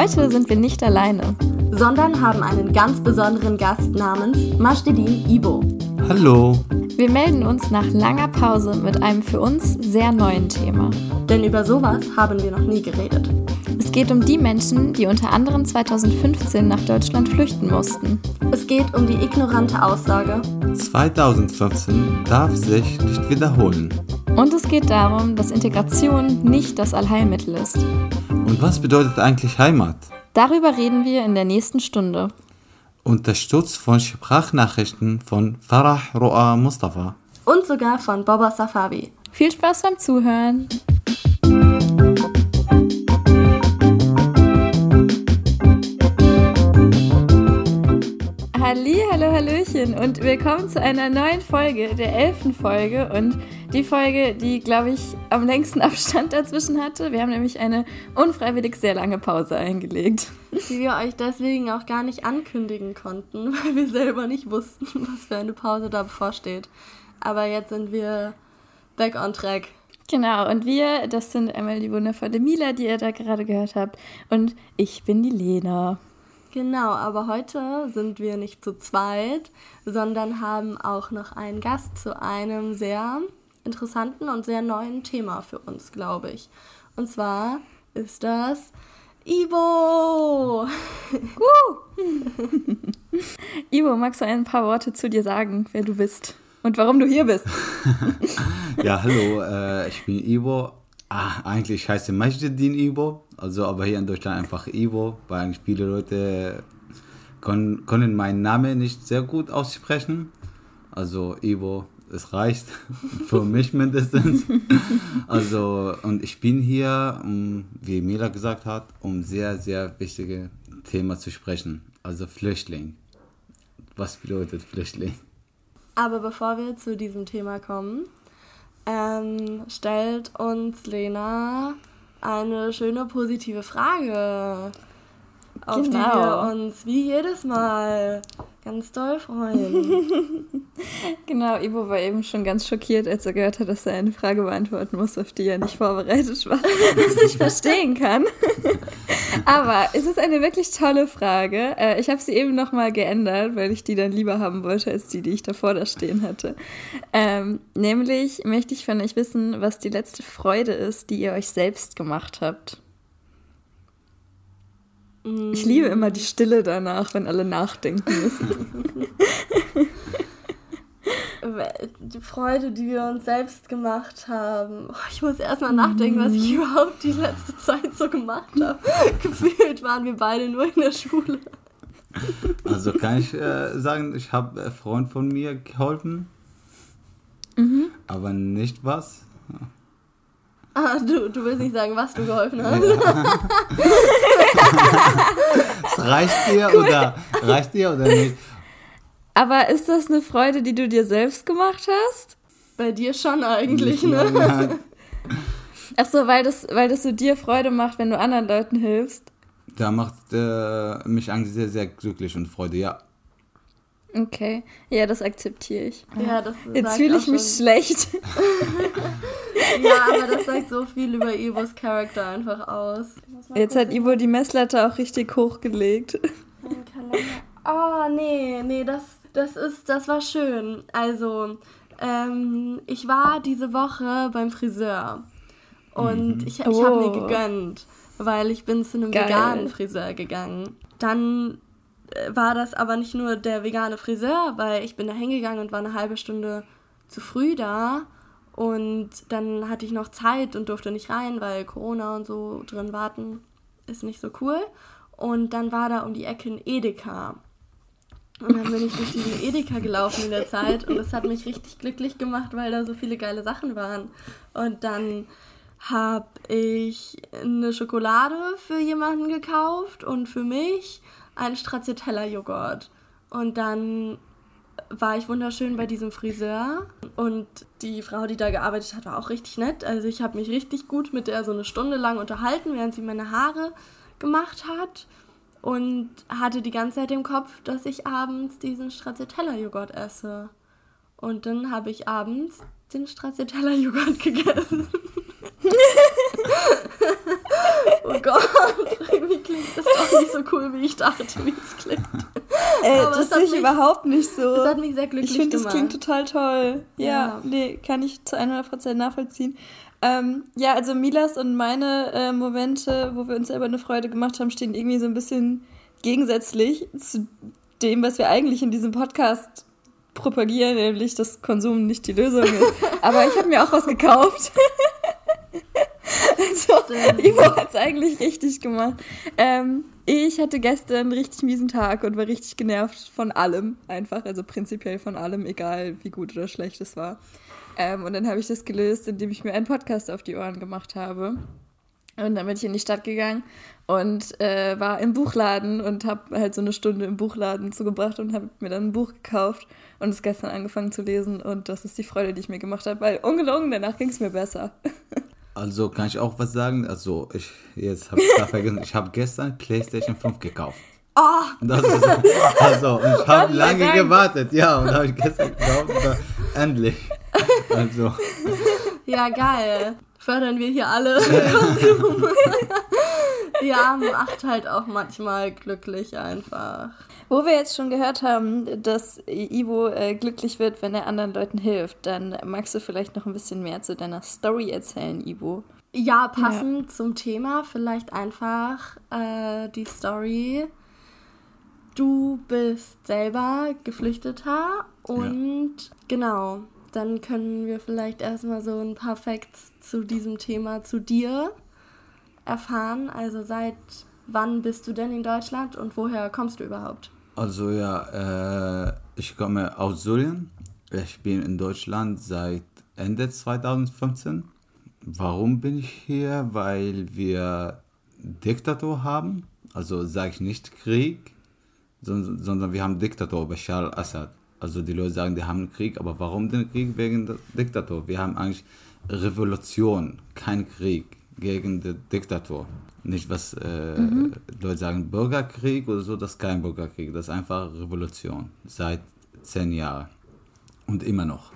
Heute sind wir nicht alleine, sondern haben einen ganz besonderen Gast namens Mashdedin Ibo. Hallo. Wir melden uns nach langer Pause mit einem für uns sehr neuen Thema. Denn über sowas haben wir noch nie geredet. Es geht um die Menschen, die unter anderem 2015 nach Deutschland flüchten mussten. Es geht um die ignorante Aussage. 2015 darf sich nicht wiederholen. Und es geht darum, dass Integration nicht das Allheilmittel ist. Und was bedeutet eigentlich Heimat? Darüber reden wir in der nächsten Stunde. Unterstützt von Sprachnachrichten von Farah Roa Mustafa. Und sogar von Boba Safavi. Viel Spaß beim Zuhören. Halli, hallo, hallöchen und willkommen zu einer neuen Folge, der elften Folge und die Folge, die, glaube ich, am längsten Abstand dazwischen hatte. Wir haben nämlich eine unfreiwillig sehr lange Pause eingelegt. Die wir euch deswegen auch gar nicht ankündigen konnten, weil wir selber nicht wussten, was für eine Pause da bevorsteht. Aber jetzt sind wir back on track. Genau, und wir, das sind einmal die wundervolle Mila, die ihr da gerade gehört habt, und ich bin die Lena. Genau, aber heute sind wir nicht zu zweit, sondern haben auch noch einen Gast zu einem sehr interessanten und sehr neuen Thema für uns, glaube ich. Und zwar ist das Ivo. Ivo, magst du ein paar Worte zu dir sagen, wer du bist und warum du hier bist? ja, hallo, äh, ich bin Ivo. Ah, eigentlich heiße Majduddin Ivo, also aber hier in Deutschland einfach Ivo, weil eigentlich viele Leute können, können meinen Namen nicht sehr gut aussprechen. Also Ivo, es reicht für mich mindestens. Also und ich bin hier, um, wie Mila gesagt hat, um sehr sehr wichtige Thema zu sprechen. Also Flüchtling. Was bedeutet Flüchtling? Aber bevor wir zu diesem Thema kommen, ähm, stellt uns Lena eine schöne positive Frage, auf die Genau. wir uns wie jedes Mal ganz doll freuen. Genau, Ivo war eben schon ganz schockiert, als er gehört hat, dass er eine Frage beantworten muss, auf die er nicht vorbereitet war, was ich verstehen kann. Aber es ist eine wirklich tolle Frage. Äh, Ich habe sie eben nochmal geändert, weil ich die dann lieber haben wollte, als die, die ich davor da stehen hatte. Ähm, nämlich möchte ich von euch wissen, was die letzte Freude ist, die ihr euch selbst gemacht habt. Ich liebe immer die Stille danach, wenn alle nachdenken müssen. die Freude, die wir uns selbst gemacht haben. Oh, ich muss erstmal nachdenken, was ich überhaupt die letzte Zeit so gemacht habe. Gefühlt waren wir beide nur in der Schule. Also kann ich äh, sagen, ich habe äh, Freund von mir geholfen, aber nicht was. Ah, du, du willst nicht sagen, was du geholfen hast. Es reicht dir oder reicht dir oder nicht? Aber ist das eine Freude, die du dir selbst gemacht hast? Bei dir schon eigentlich, Nicht ne? nur- Ach so, weil das, weil das so dir Freude macht, wenn du anderen Leuten hilfst. Da macht äh, mich eigentlich sehr, sehr glücklich und Freude, ja. Okay, ja, das akzeptiere ich. Ja, das Jetzt fühle ich mich schlecht. Ja, aber das sagt so viel über Ivos Charakter einfach aus. Jetzt hat Ivo die Messlatte auch richtig hochgelegt. Oh, nee, nee, das, das ist, das war schön. Also, ähm, ich war diese Woche beim Friseur. Und ich, ich habe mir Oh. gegönnt, weil ich bin zu einem Geil. veganen Friseur gegangen. Dann war das aber nicht nur der vegane Friseur, weil ich bin da hingegangen und war eine halbe Stunde zu früh da. Und dann hatte ich noch Zeit und durfte nicht rein, weil Corona und so drin warten ist nicht so cool. Und dann war da um die Ecke ein Edeka. Und dann bin ich durch diesen Edeka gelaufen in der Zeit und das hat mich richtig glücklich gemacht, weil da so viele geile Sachen waren. Und dann habe ich eine Schokolade für jemanden gekauft und für mich einen Stracciatella-Joghurt. Und dann war ich wunderschön bei diesem Friseur und die Frau, die da gearbeitet hat, war auch richtig nett. Also ich habe mich richtig gut mit der so eine Stunde lang unterhalten, während sie meine Haare gemacht hat und hatte die ganze Zeit im Kopf, dass ich abends diesen Stracciatella-Joghurt esse. Und dann habe ich abends den Stracciatella-Joghurt gegessen. Oh Gott, irgendwie klingt das doch nicht so cool, wie ich dachte, wie es klingt. Ey, Aber das sehe ich mich- überhaupt nicht so. Das hat mich sehr glücklich ich finde, das gemacht. klingt total toll. Ja, Ja. nee, kann ich zu 100% nachvollziehen. Ähm, ja, also Milas und meine äh, Momente, wo wir uns selber eine Freude gemacht haben, stehen irgendwie so ein bisschen gegensätzlich zu dem, was wir eigentlich in diesem Podcast propagieren, nämlich dass Konsum nicht die Lösung ist. Aber ich habe mir auch was gekauft. also, Stimmt. Ivo hat es eigentlich richtig gemacht. Ähm, ich hatte gestern einen richtig miesen Tag und war richtig genervt von allem. Einfach, also prinzipiell von allem, egal wie gut oder schlecht es war. Ähm, und dann habe ich das gelöst, indem ich mir einen Podcast auf die Ohren gemacht habe. Und dann bin ich in die Stadt gegangen und äh, war im Buchladen und habe halt so eine Stunde im Buchladen zugebracht und habe mir dann ein Buch gekauft und es gestern angefangen zu lesen. Und das ist die Freude, die ich mir gemacht habe, weil ungelogen, danach ging es mir besser. Also kann ich auch was sagen? Also ich jetzt habe ich da vergessen. Ich habe gestern PlayStation 5 gekauft. Oh, Das ist, also ich habe lange Dank. gewartet, ja, und habe ich gestern gekauft. und dann Endlich. Also ja, geil. Fördern wir hier alle Konsum. ja, macht halt auch manchmal glücklich einfach. Wo wir jetzt schon gehört haben, dass Ivo äh, glücklich wird, wenn er anderen Leuten hilft, dann magst du vielleicht noch ein bisschen mehr zu deiner Story erzählen, Ivo. Ja, passend zum Thema, vielleicht einfach äh, die Story. Du bist selber Geflüchteter und genau, dann können wir vielleicht erstmal so ein paar Facts zu diesem Thema, zu dir erfahren. Also seit wann bist du denn in Deutschland und woher kommst du überhaupt? Also ja, äh, ich komme aus Syrien. Ich bin in Deutschland seit Ende 2015. Warum bin ich hier? Weil wir Diktator haben. Also sage ich nicht Krieg, sondern, sondern wir haben Diktator Bashar al-Assad. Also die Leute sagen, die haben Krieg, aber warum den Krieg? Wegen der Diktator. Wir haben eigentlich Revolution, kein Krieg gegen den Diktator. Nicht was äh, Leute sagen, Bürgerkrieg oder so, das ist kein Bürgerkrieg, das ist einfach Revolution. Seit zehn Jahren. Und immer noch.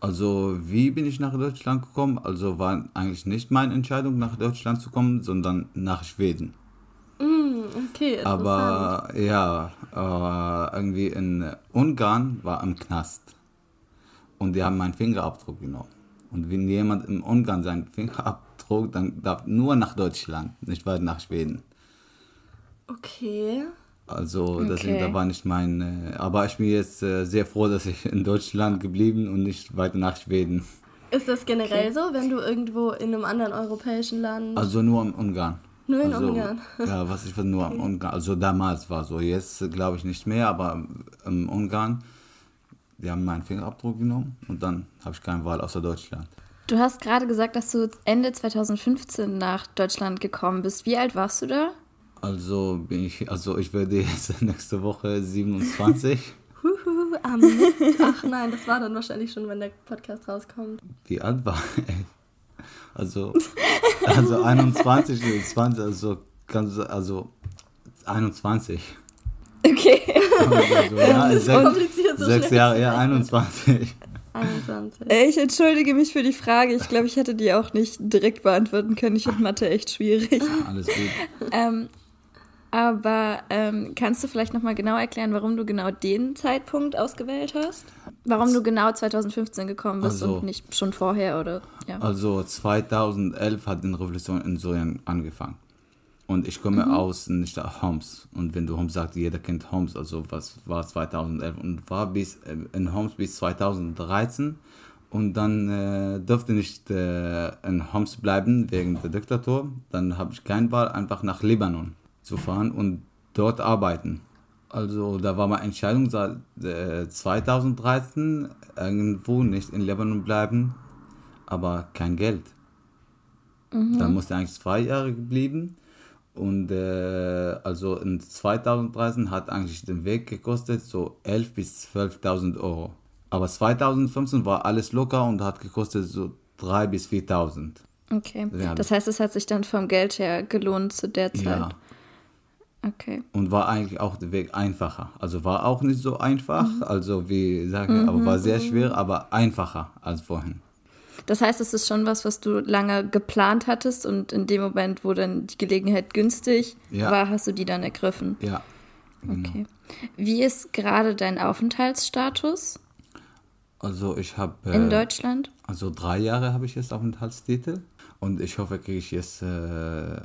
Also, wie bin ich nach Deutschland gekommen? Also, war eigentlich nicht meine Entscheidung, nach Deutschland zu kommen, sondern nach Schweden. Mm, okay, interessant. Aber ja, äh, irgendwie in Ungarn war im Knast. Und die haben meinen Fingerabdruck genommen. Und wenn jemand in Ungarn seinen Fingerabdruck, dann darf nur nach Deutschland, nicht weiter nach Schweden. okay. Also deswegen, Okay. da war nicht mein. Äh, aber ich bin jetzt äh, sehr froh, dass ich in Deutschland geblieben und nicht weiter nach Schweden. Ist das generell so, wenn du irgendwo in einem anderen europäischen Land. Also nur im Ungarn. Nur in also, Ungarn. Ja, was ich weiß, nur im Ungarn. Also damals war so. Jetzt glaube ich nicht mehr, aber im Ungarn, die haben meinen Fingerabdruck genommen und dann habe ich keine Wahl außer Deutschland. Du hast gerade gesagt, dass du Ende 2015 nach Deutschland gekommen bist. Wie alt warst du da? Also bin ich, also ich werde jetzt nächste Woche 27. Huhu, am Ach nein, das war dann wahrscheinlich schon, wenn der Podcast rauskommt. Wie alt war ich? Also, also 21, 20, also ganz, also 21. Okay. Also, ja, ist sechs, kompliziert, so sechs Jahre, ja, 21. 21. Äh, Ich entschuldige mich für die Frage. Ich glaube, ich hätte die auch nicht direkt beantworten können. Ich finde Mathe echt schwierig. Alles gut. Ähm, aber ähm, kannst du vielleicht nochmal genau erklären, warum du genau den Zeitpunkt ausgewählt hast? Warum du genau 2015 gekommen bist Also- und nicht schon vorher oder ja. Also 2011 hat die Revolution in Syrien angefangen. Und ich komme aus nicht Homs. Und wenn du Homs sagst, jeder kennt Homs, also was war 2011 und war bis äh, in Homs bis 2013. Und dann äh, durfte nicht äh, in Homs bleiben wegen der Diktatur. Dann habe ich keine Wahl, einfach nach Libanon zu fahren und dort arbeiten. Also da war meine Entscheidung seit äh, 2013 irgendwo nicht in Libanon bleiben, aber kein Geld. Dann musste eigentlich zwei Jahre geblieben. Und äh, also in 2013 hat eigentlich den Weg gekostet so 11.000 bis 12.000 Euro. Aber 2015 war alles locker und hat gekostet so 3.000 bis 4.000. Okay. Ja. Das heißt, es hat sich dann vom Geld her gelohnt zu der Zeit. Ja. Okay. Und war eigentlich auch der Weg einfacher. Also war auch nicht so einfach, also wie sage ich, aber war sehr schwer, aber einfacher als vorhin. Das heißt, es ist schon was, was du lange geplant hattest und in dem Moment, wo dann die Gelegenheit günstig Ja. war, hast du die dann ergriffen. Ja. Genau. Okay. Wie ist gerade dein Aufenthaltsstatus Also ich habe in Deutschland? also drei Jahre habe ich jetzt Aufenthaltstitel und ich hoffe kriege ich jetzt äh,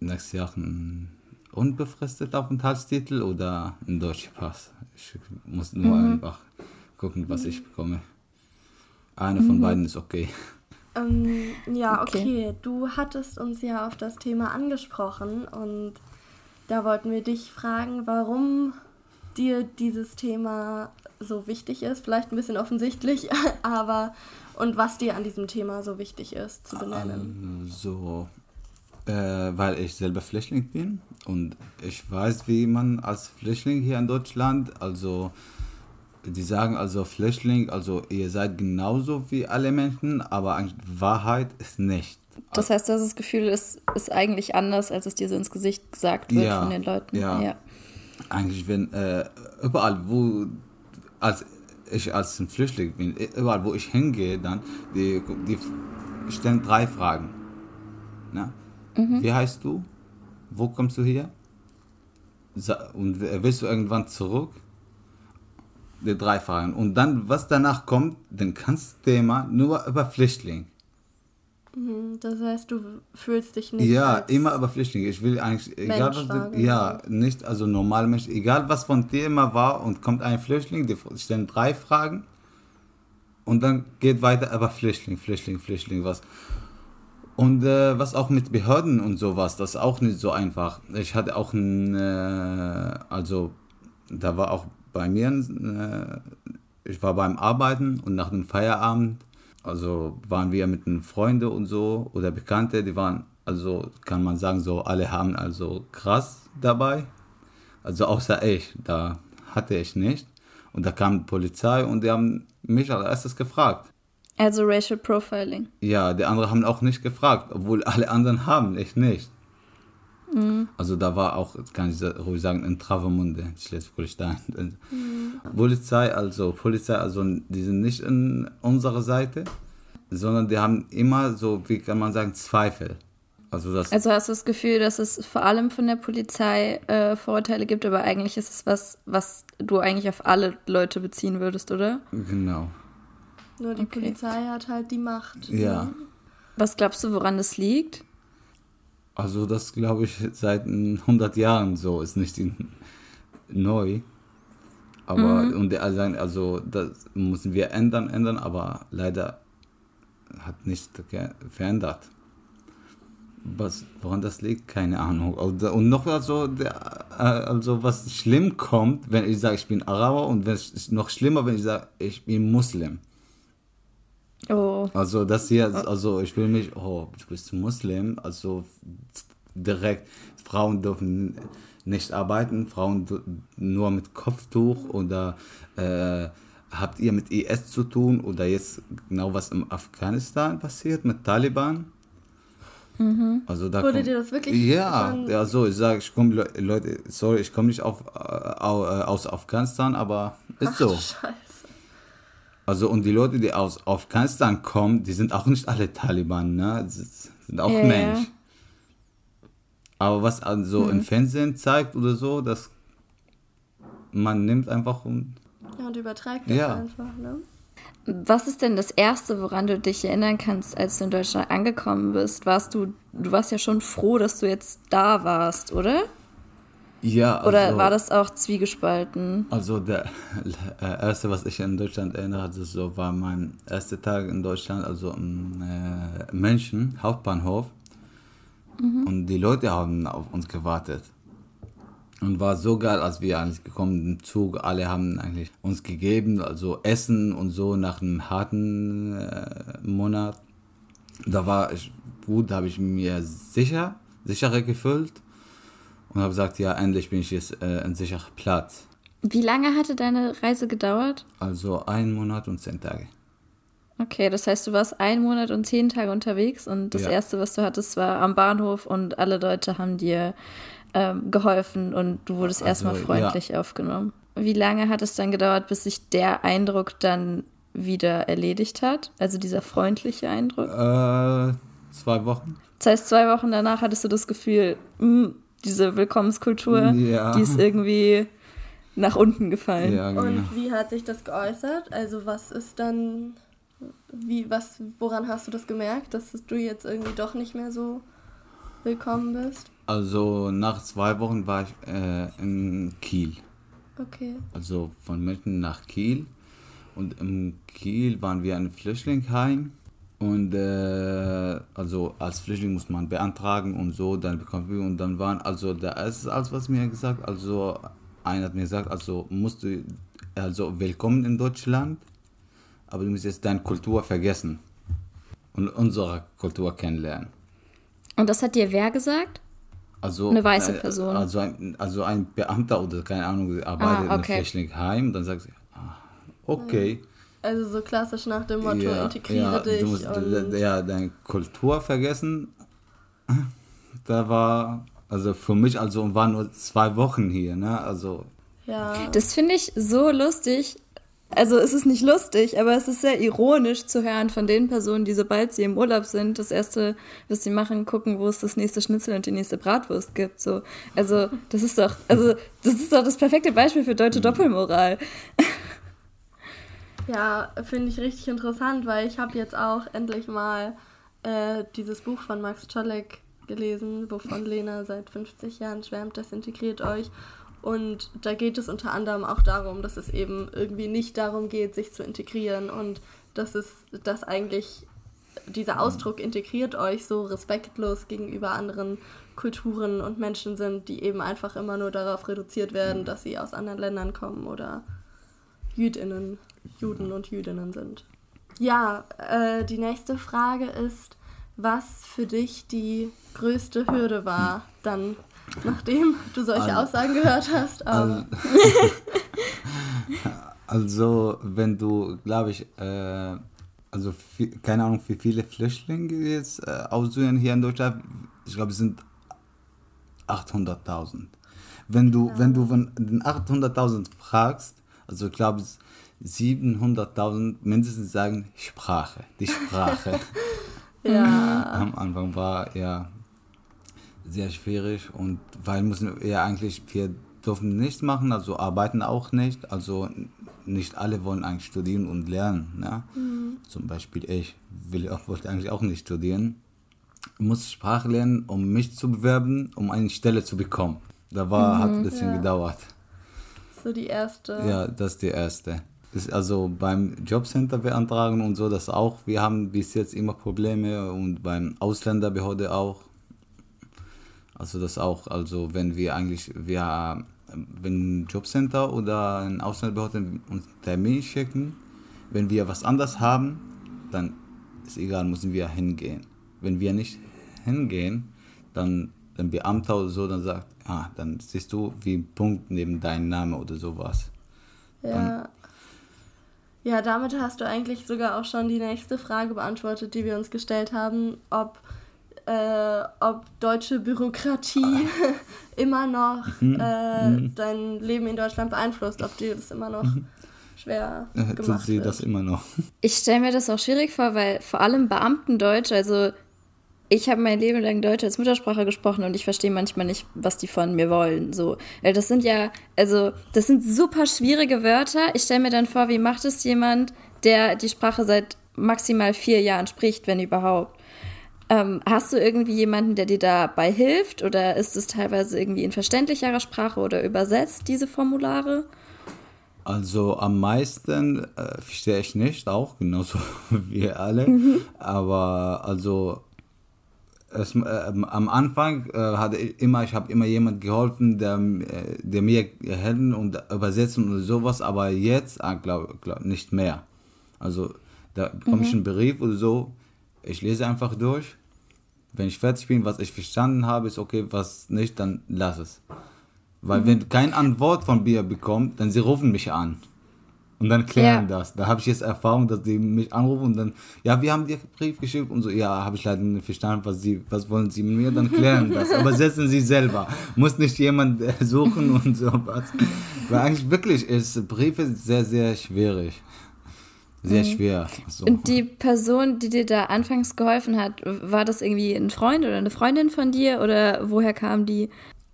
nächstes Jahr einen unbefristeten Aufenthaltstitel oder einen deutschen Pass. Ich muss nur einfach gucken, was ich bekomme. Eine von beiden ist okay. Ähm, ja, Okay. okay. Du hattest uns ja auf das Thema angesprochen und da wollten wir dich fragen, warum dir dieses Thema so wichtig ist. Vielleicht ein bisschen offensichtlich, aber und was dir an diesem Thema so wichtig ist zu benennen. So, äh, weil ich selber Flüchtling bin und ich weiß, wie man als Flüchtling hier in Deutschland, also die sagen also Flüchtling, also ihr seid genauso wie alle Menschen, aber eigentlich Wahrheit ist nicht. Das heißt, du hast das Gefühl, es ist eigentlich anders, als es dir so ins Gesicht gesagt wird Ja, von den Leuten. ja. Eigentlich, wenn äh, überall, wo als ich als ein Flüchtling bin, überall, wo ich hingehe, dann die, die stellen drei Fragen. Na? Wie heißt du? Wo kommst du her? Und willst du irgendwann zurück? Die drei Fragen. Und dann, was danach kommt, dann kannst du Thema nur über Flüchtling. Mhm, Das heißt, du fühlst dich nicht. Ja, immer über Flüchtlinge. Ich will eigentlich, egal was, wahrgenommen. ja, nicht, also normale Menschen, egal was von Thema war und kommt ein Flüchtling, die stellen drei Fragen und dann geht weiter über Flüchtling, Flüchtling, Flüchtling, was. Und äh, was auch mit Behörden und sowas, das ist auch nicht so einfach. Ich hatte auch ein, äh, also da war auch bei mir, äh, ich war beim Arbeiten und nach dem Feierabend, also waren wir mit den Freunden und so oder Bekannte, die waren, also kann man sagen, so alle haben also krass dabei. Also außer ich, da hatte ich nicht. Und da kam die Polizei und die haben mich als erstes gefragt. Also Racial Profiling. Ja, die anderen haben auch nicht gefragt, obwohl alle anderen haben, ich nicht. Also da war auch, kann ich ruhig sagen, in Travemünde, Schleswig-Holstein. Polizei, also Polizei, also die sind nicht in unserer Seite, sondern die haben immer so, wie kann man sagen, Zweifel. Also das, Also hast du das Gefühl, dass es vor allem von der Polizei äh, Vorurteile gibt, aber eigentlich ist es was, was du eigentlich auf alle Leute beziehen würdest, oder? genau. Nur die Okay. Polizei hat halt die Macht. Ja. ne? Was glaubst du, woran das liegt? Also das glaube ich seit 100 Jahren so, ist nicht neu. Aber und die alle sagen, also das müssen wir ändern, ändern, aber leider hat nicht verändert. Was, woran das liegt, keine Ahnung. Und und noch also, der, äh, also was schlimm kommt, wenn ich sage, ich bin Araber und wenn noch schlimmer, wenn ich sage, ich bin Muslim. Oh, Also das hier, also ich will mich, oh, du bist Muslim, also direkt, Frauen dürfen nicht arbeiten, Frauen nur mit Kopftuch oder äh, habt ihr mit IS zu tun oder jetzt genau was im Afghanistan passiert mit Taliban? Also da Wurde kommt- dir das wirklich Ja, ja so, ich sage, ich komme, Leute, sorry, ich komme nicht auf, äh, äh, aus Afghanistan, aber ist so. Scheiße. Also und die Leute, die aus Afghanistan kommen, die sind auch nicht alle Taliban, ne? Das sind auch Ja, Mensch. ja. Aber was also im Fernsehen zeigt oder so, dass man nimmt einfach und Ja, und überträgt das Ja. einfach, ne? was ist denn das Erste, woran du dich erinnern kannst, als du in Deutschland angekommen bist? Warst du, du warst ja schon froh, dass du jetzt da warst, oder? Ja, also, Oder war das auch zwiegespalten? Also der äh, erste, was ich in Deutschland erinnere, also so war mein erster Tag in Deutschland, also im äh, München, Hauptbahnhof. Und die Leute haben auf uns gewartet. Und war so geil, als wir eigentlich gekommen sind im Zug. Alle haben eigentlich uns gegeben, also Essen und so nach einem harten äh, Monat. Da war ich gut, da habe ich mir sicher, sicherer gefühlt. Und habe gesagt, ja, endlich bin ich jetzt äh, ein sicherer Platz. Wie lange hatte deine Reise gedauert? Also ein Monat und zehn Tage. Okay, das heißt, du warst einen Monat und zehn Tage unterwegs und das Ja. Erste, was du hattest, war am Bahnhof und alle Leute haben dir ähm, geholfen und du wurdest Also, erstmal freundlich aufgenommen. Wie lange hat es dann gedauert, bis sich der Eindruck dann wieder erledigt hat? Also dieser freundliche Eindruck? Äh, zwei Wochen. Das heißt, zwei Wochen danach hattest du das Gefühl, mh, diese Willkommenskultur, Ja. die ist irgendwie nach unten gefallen. Ja, genau. Und wie hat sich das geäußert? Also was ist dann, wie, was, woran hast du das gemerkt, dass du jetzt irgendwie doch nicht mehr so willkommen bist? Also nach zwei Wochen war ich äh, in Kiel. Okay. Also von München nach Kiel. Und in Kiel waren wir ein Flüchtlingsheim. Und äh, also als Flüchtling muss man beantragen und so, dann bekommt man und dann waren also der erste alles was mir gesagt, also einer hat mir gesagt, also musst du also willkommen in Deutschland, aber du musst jetzt deine Kultur vergessen und unsere Kultur kennenlernen. Und das hat dir wer gesagt? Also, Eine weiße äh, Person. Also ein, also ein Beamter oder keine Ahnung, arbeitet in Ah, einem okay. Flüchtlingsheim dann sagt sie, ah, okay. Also so klassisch nach dem Motto, integriere ja, dich. Du musst und d- ja, deine Kultur vergessen. Da war, also für mich, also waren nur zwei Wochen hier, ne? Also, ja. Das finde ich so lustig. Also es ist nicht lustig, aber es ist sehr ironisch zu hören von den Personen, die sobald sie im Urlaub sind, das erste, was sie machen, gucken, wo es das nächste Schnitzel und die nächste Bratwurst gibt. So, also das ist doch, also das ist doch das perfekte Beispiel für deutsche Doppelmoral. Ja, finde ich richtig interessant, weil ich habe jetzt auch endlich mal äh, dieses Buch von Max Czolek gelesen, wovon Lena seit 50 Jahren schwärmt, das integriert euch. Und da geht es unter anderem auch darum, dass es eben irgendwie nicht darum geht, sich zu integrieren und dass es, dass eigentlich dieser Ausdruck integriert euch so respektlos gegenüber anderen Kulturen und Menschen sind, die eben einfach immer nur darauf reduziert werden, dass sie aus anderen Ländern kommen oder Jüdinnen, Juden und Jüdinnen sind. Ja, äh, die nächste Frage ist, was für dich die größte Hürde war, dann, nachdem du solche Al- Aussagen gehört hast. Aber, also wenn du, glaube ich, äh, also vi- keine Ahnung, wie viele Flüchtlinge jetzt äh, aus Syrien hier in Deutschland, ich glaube, es sind 800.000. Wenn du, wenn du von den 800.000 fragst, also ich glaube, 700.000 mindestens sagen Sprache, die Sprache. ja, Am Anfang war ja sehr schwierig und weil müssen wir eigentlich, wir dürfen nichts machen, also arbeiten auch nicht, also nicht alle wollen eigentlich studieren und lernen. Ne? Zum Beispiel ich will, wollte eigentlich auch nicht studieren, muss Sprache lernen, um mich zu bewerben, um eine Stelle zu bekommen. Da war, hat ein bisschen Ja. gedauert. so die erste. Ja, das ist die erste. Ist also beim Jobcenter beantragen und so, das auch. Wir haben bis jetzt immer Probleme und beim Ausländerbehörde auch. Also das auch, also wenn wir eigentlich, wir, wenn ein Jobcenter oder ein Ausländerbehörde uns Termin schicken, wenn wir was anderes haben, dann ist egal, müssen wir hingehen. Wenn wir nicht hingehen, dann ein Beamter oder so dann sagt, ah, dann siehst du wie ein Punkt neben deinem Namen oder sowas. Ja. Ja, damit hast du eigentlich sogar auch schon die nächste Frage beantwortet, die wir uns gestellt haben, ob, äh, ob deutsche Bürokratie immer noch äh, dein Leben in Deutschland beeinflusst, ob dir das immer noch schwer Äh, Tut gemacht sie wird. das immer noch. Ich stelle mir das auch schwierig vor, weil vor allem Beamtendeutsch, also ich habe mein Leben lang Deutsch als Muttersprache gesprochen und ich verstehe manchmal nicht, was die von mir wollen. So, weil das sind ja, also das sind super schwierige Wörter. Ich stelle mir dann vor, wie macht es jemand, der die Sprache seit maximal vier Jahren spricht, wenn überhaupt. Ähm, hast du irgendwie jemanden, der dir dabei hilft oder ist es teilweise irgendwie in verständlicherer Sprache oder übersetzt diese Formulare? Also am meisten äh, verstehe ich nicht, auch genauso wie wir alle. Aber also es, äh, am Anfang äh, hatte ich immer, ich habe immer jemand geholfen, der, äh, der mir helfen und übersetzen und sowas. Aber jetzt äh, glaube glaub, nicht mehr. Also da bekomme ich einen Brief oder so, ich lese einfach durch. Wenn ich fertig bin, was ich verstanden habe, ist okay, was nicht, dann lass es. Weil wenn kein Antwort von mir bekommt, dann sie rufen mich an. Und dann klären Ja. das. Da habe ich jetzt Erfahrung, dass die mich anrufen und dann, ja, wir haben dir einen Brief geschickt und so, ja, habe ich leider nicht verstanden, was sie, was wollen sie mit mir, dann klären das. Aber setzen sie selber. Muss nicht jemand äh, suchen und sowas. Weil eigentlich wirklich ist Briefe sehr, sehr schwierig. sehr schwer. So. Und die Person, die dir da anfangs geholfen hat, war das irgendwie ein Freund oder eine Freundin von dir oder woher kam die?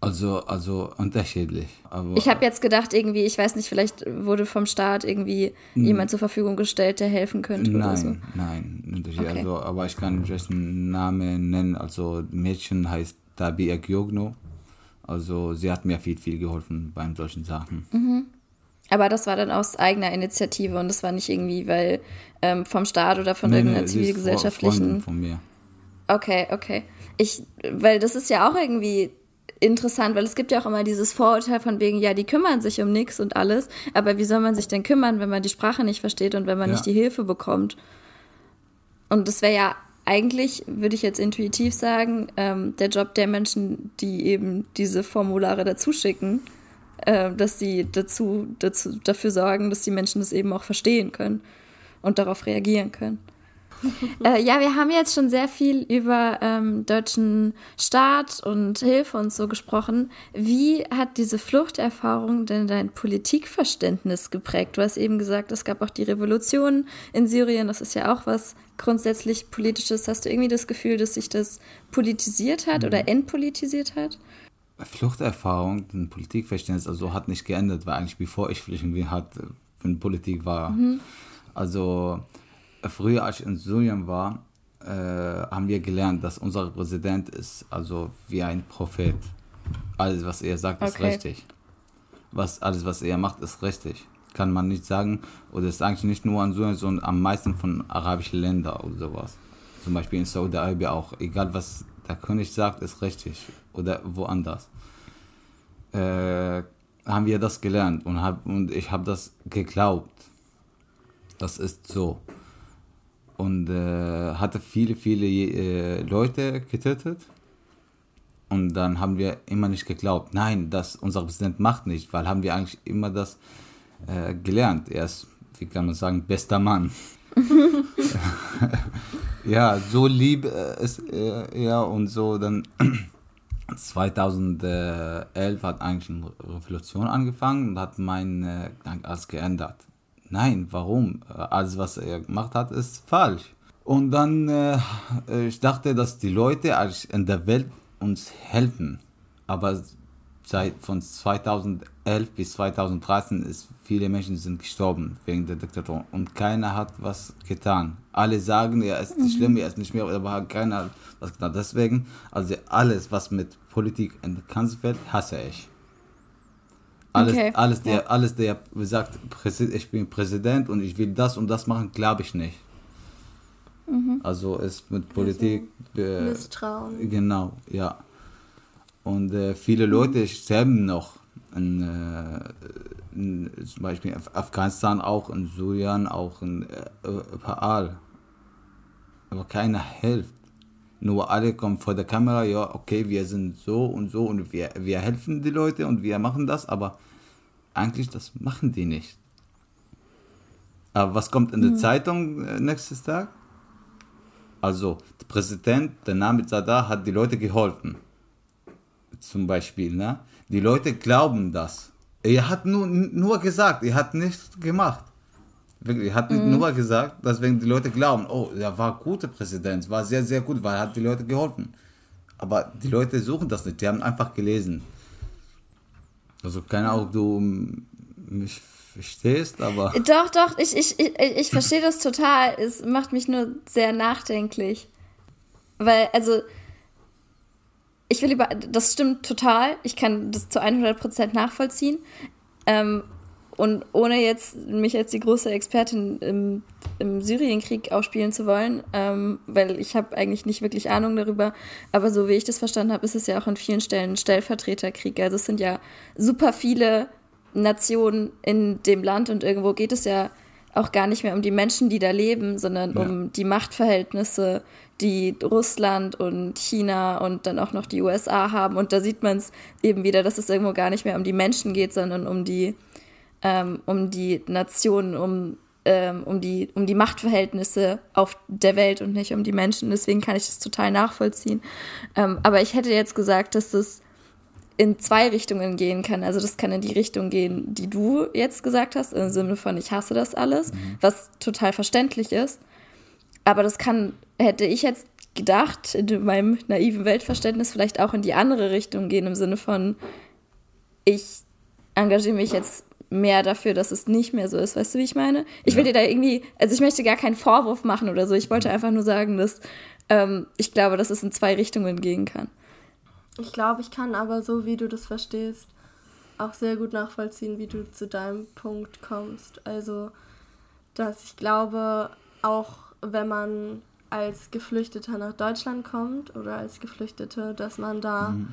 Also, also unterschiedlich. Aber Ich habe jetzt gedacht, irgendwie, ich weiß nicht, vielleicht wurde vom Staat irgendwie jemand zur Verfügung gestellt, der helfen könnte oder so. Nein, nein. Okay. Also, aber ich kann einen Namen nennen. Also Mädchen heißt Tabi Agiogno. Also sie hat mir viel, viel geholfen bei solchen Sachen. Mhm. Aber das war dann aus eigener Initiative und das war nicht irgendwie, weil ähm, vom Staat oder von Nee, irgendeiner nee, Fre- Freundin zivilgesellschaftlichen. von mir. Okay, okay. Ich, weil das ist ja auch irgendwie interessant, weil es gibt ja auch immer dieses Vorurteil von wegen, ja, die kümmern sich um nichts und alles, aber wie soll man sich denn kümmern, wenn man die Sprache nicht versteht und wenn man Ja. nicht die Hilfe bekommt? Und das wäre ja eigentlich, würde ich jetzt intuitiv sagen, ähm, der Job der Menschen, die eben diese Formulare dazu schicken, äh, dass sie dazu, dazu, dafür sorgen, dass die Menschen das eben auch verstehen können und darauf reagieren können. Äh, ja, wir haben jetzt schon sehr viel über ähm, deutschen Staat und Hilfe und so gesprochen. Wie hat diese Fluchterfahrung denn dein Politikverständnis geprägt? Du hast eben gesagt, es gab auch die Revolution in Syrien. Das ist ja auch was grundsätzlich Politisches. Hast du irgendwie das Gefühl, dass sich das politisiert hat oder entpolitisiert hat? Fluchterfahrung, ein Politikverständnis, also hat nicht geändert, weil eigentlich bevor ich irgendwie halt in Politik war. Also äh, früher, als ich in Syrien war, äh, haben wir gelernt, dass unser Präsident ist also wie ein Prophet. Alles, was er sagt, ist Okay. richtig. Was, alles, was er macht, ist richtig. Kann man nicht sagen, oder ist eigentlich nicht nur an Syrien, sondern am meisten von arabischen Ländern oder sowas. Zum Beispiel in Saudi-Arabien auch. Egal, was der König sagt, ist richtig. Oder woanders. Äh, haben wir das gelernt und, hab, und ich habe das geglaubt. Das ist so. Und äh, hatte viele, viele äh, Leute getötet. Und dann haben wir immer nicht geglaubt, nein, das unser Präsident macht nicht, weil haben wir eigentlich immer das äh, gelernt. Er ist, wie kann man sagen, bester Mann. ja, so lieb äh, ist er ja, und so dann 2011 hat eigentlich eine Revolution angefangen und hat mein äh, Gedanke alles geändert. Nein, warum? Äh, Alles, was er gemacht hat, ist falsch. Und dann, äh, ich dachte, dass die Leute in der Welt uns helfen. Aber seit von 2011 bis 2013 ist viele Menschen sind gestorben wegen der Diktatur und keiner hat was getan. Alle sagen, er ist nicht schlimm, er ist nicht mehr, aber hat keiner was getan. Deswegen, also alles, was mit Politik in der Kanzlerwelt, hasse ich. Alles, Okay, alles, der, ja. alles, der sagt, ich bin Präsident und ich will das und das machen, glaube ich nicht. Also ist mit Politik. äh, Misstrauen. Genau, ja. Und äh, viele Leute sterben noch. In, äh, in, zum Beispiel in Af- Afghanistan, auch in Syrien, auch in äh, überall. Aber keiner hilft. Nur alle kommen vor der Kamera, ja, okay, wir sind so und so und wir, wir helfen die Leute und wir machen das, aber eigentlich das machen die nicht. Aber was kommt in der Zeitung äh, nächstes Tag? Also, der Präsident, der Name Zadar, hat die Leute geholfen. Zum Beispiel, ne? Die Leute glauben das. Er hat nur, nur gesagt, er hat nichts gemacht. Wirklich, er hat nur gesagt, deswegen die Leute glauben, oh, er war guter Präsident, war sehr, sehr gut, weil er hat die Leute geholfen. Aber die Leute suchen das nicht, die haben einfach gelesen. Also keine Ahnung, ob du mich verstehst, aber... Doch, doch, ich, ich, ich, ich verstehe das total. Es macht mich nur sehr nachdenklich. Weil, also, ich will lieber, das stimmt total. Ich kann das zu 100% nachvollziehen. Ähm, und ohne jetzt mich als die große Expertin im, im Syrienkrieg aufspielen zu wollen, ähm, weil ich habe eigentlich nicht wirklich Ahnung darüber, aber so wie ich das verstanden habe, ist es ja auch an vielen Stellen ein Stellvertreterkrieg. Also es sind ja super viele Nationen in dem Land und irgendwo geht es ja auch gar nicht mehr um die Menschen, die da leben, sondern Ja. um die Machtverhältnisse, die Russland und China und dann auch noch die USA haben. Und da sieht man es eben wieder, dass es irgendwo gar nicht mehr um die Menschen geht, sondern um die, ähm, um die Nationen, um, ähm, um, die, um die Machtverhältnisse auf der Welt und nicht um die Menschen. Deswegen kann ich das total nachvollziehen. Ähm, aber ich hätte jetzt gesagt, dass das in zwei Richtungen gehen kann. Also das kann in die Richtung gehen, die du jetzt gesagt hast, im Sinne von ich hasse das alles, mhm. was total verständlich ist. Aber das kann, hätte ich jetzt gedacht, in meinem naiven Weltverständnis vielleicht auch in die andere Richtung gehen, im Sinne von ich engagiere mich jetzt mehr dafür, dass es nicht mehr so ist. Weißt du, wie ich meine? Ich will dir da irgendwie, also ich möchte gar keinen Vorwurf machen oder so. Ich wollte einfach nur sagen, dass ähm, ich glaube, dass es in zwei Richtungen gehen kann. Ich glaube, ich kann aber so, wie du das verstehst, auch sehr gut nachvollziehen, wie du zu deinem Punkt kommst. Also, dass ich glaube, auch wenn man als Geflüchteter nach Deutschland kommt oder als Geflüchtete, dass man da mhm.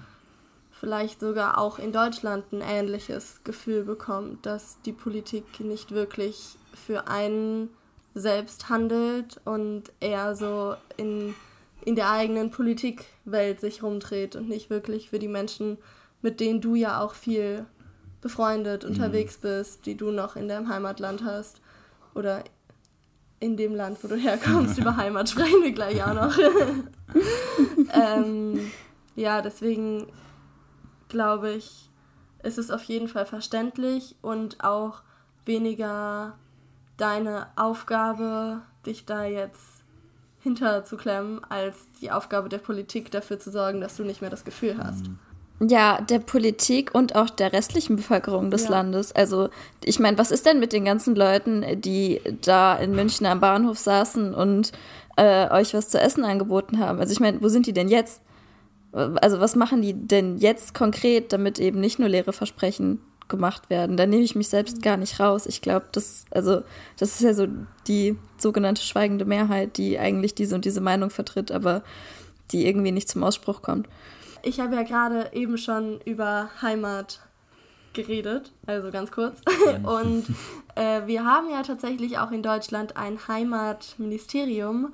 Vielleicht sogar auch in Deutschland ein ähnliches Gefühl bekommt, dass die Politik nicht wirklich für einen selbst handelt und eher so in in der eigenen Politikwelt sich rumdreht und nicht wirklich für die Menschen, mit denen du ja auch viel befreundet mhm. unterwegs bist, die du noch in deinem Heimatland hast oder in dem Land, wo du herkommst. Über Heimat sprechen wir gleich auch noch. ähm, ja, deswegen glaube ich, ist es auf jeden Fall verständlich und auch weniger deine Aufgabe, dich da jetzt hinterzuklemmen, als die Aufgabe der Politik dafür zu sorgen, dass du nicht mehr das Gefühl hast. Ja, der Politik und auch der restlichen Bevölkerung des ja. Landes. Also, ich meine, was ist denn mit den ganzen Leuten, die da in München am Bahnhof saßen und äh, euch was zu essen angeboten haben? Also, ich meine, wo sind die denn jetzt? Also, was machen die denn jetzt konkret, damit eben nicht nur leere Versprechen gemacht werden. Da nehme ich mich selbst gar nicht raus. Ich glaube, das, also, das ist ja so die sogenannte schweigende Mehrheit, die eigentlich diese und diese Meinung vertritt, aber die irgendwie nicht zum Ausspruch kommt. Ich habe ja gerade eben schon über Heimat geredet, also ganz kurz. Und äh, wir haben ja tatsächlich auch in Deutschland ein Heimatministerium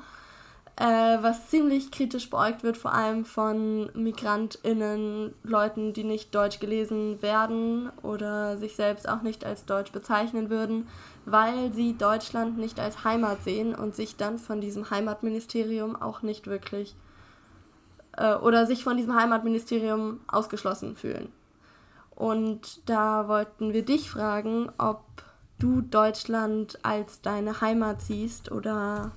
äh, was ziemlich kritisch beäugt wird, vor allem von MigrantInnen, Leuten, die nicht deutsch gelesen werden oder sich selbst auch nicht als deutsch bezeichnen würden, weil sie Deutschland nicht als Heimat sehen und sich dann von diesem Heimatministerium auch nicht wirklich äh, oder sich von diesem Heimatministerium ausgeschlossen fühlen. Und da wollten wir dich fragen, ob du Deutschland als deine Heimat siehst oder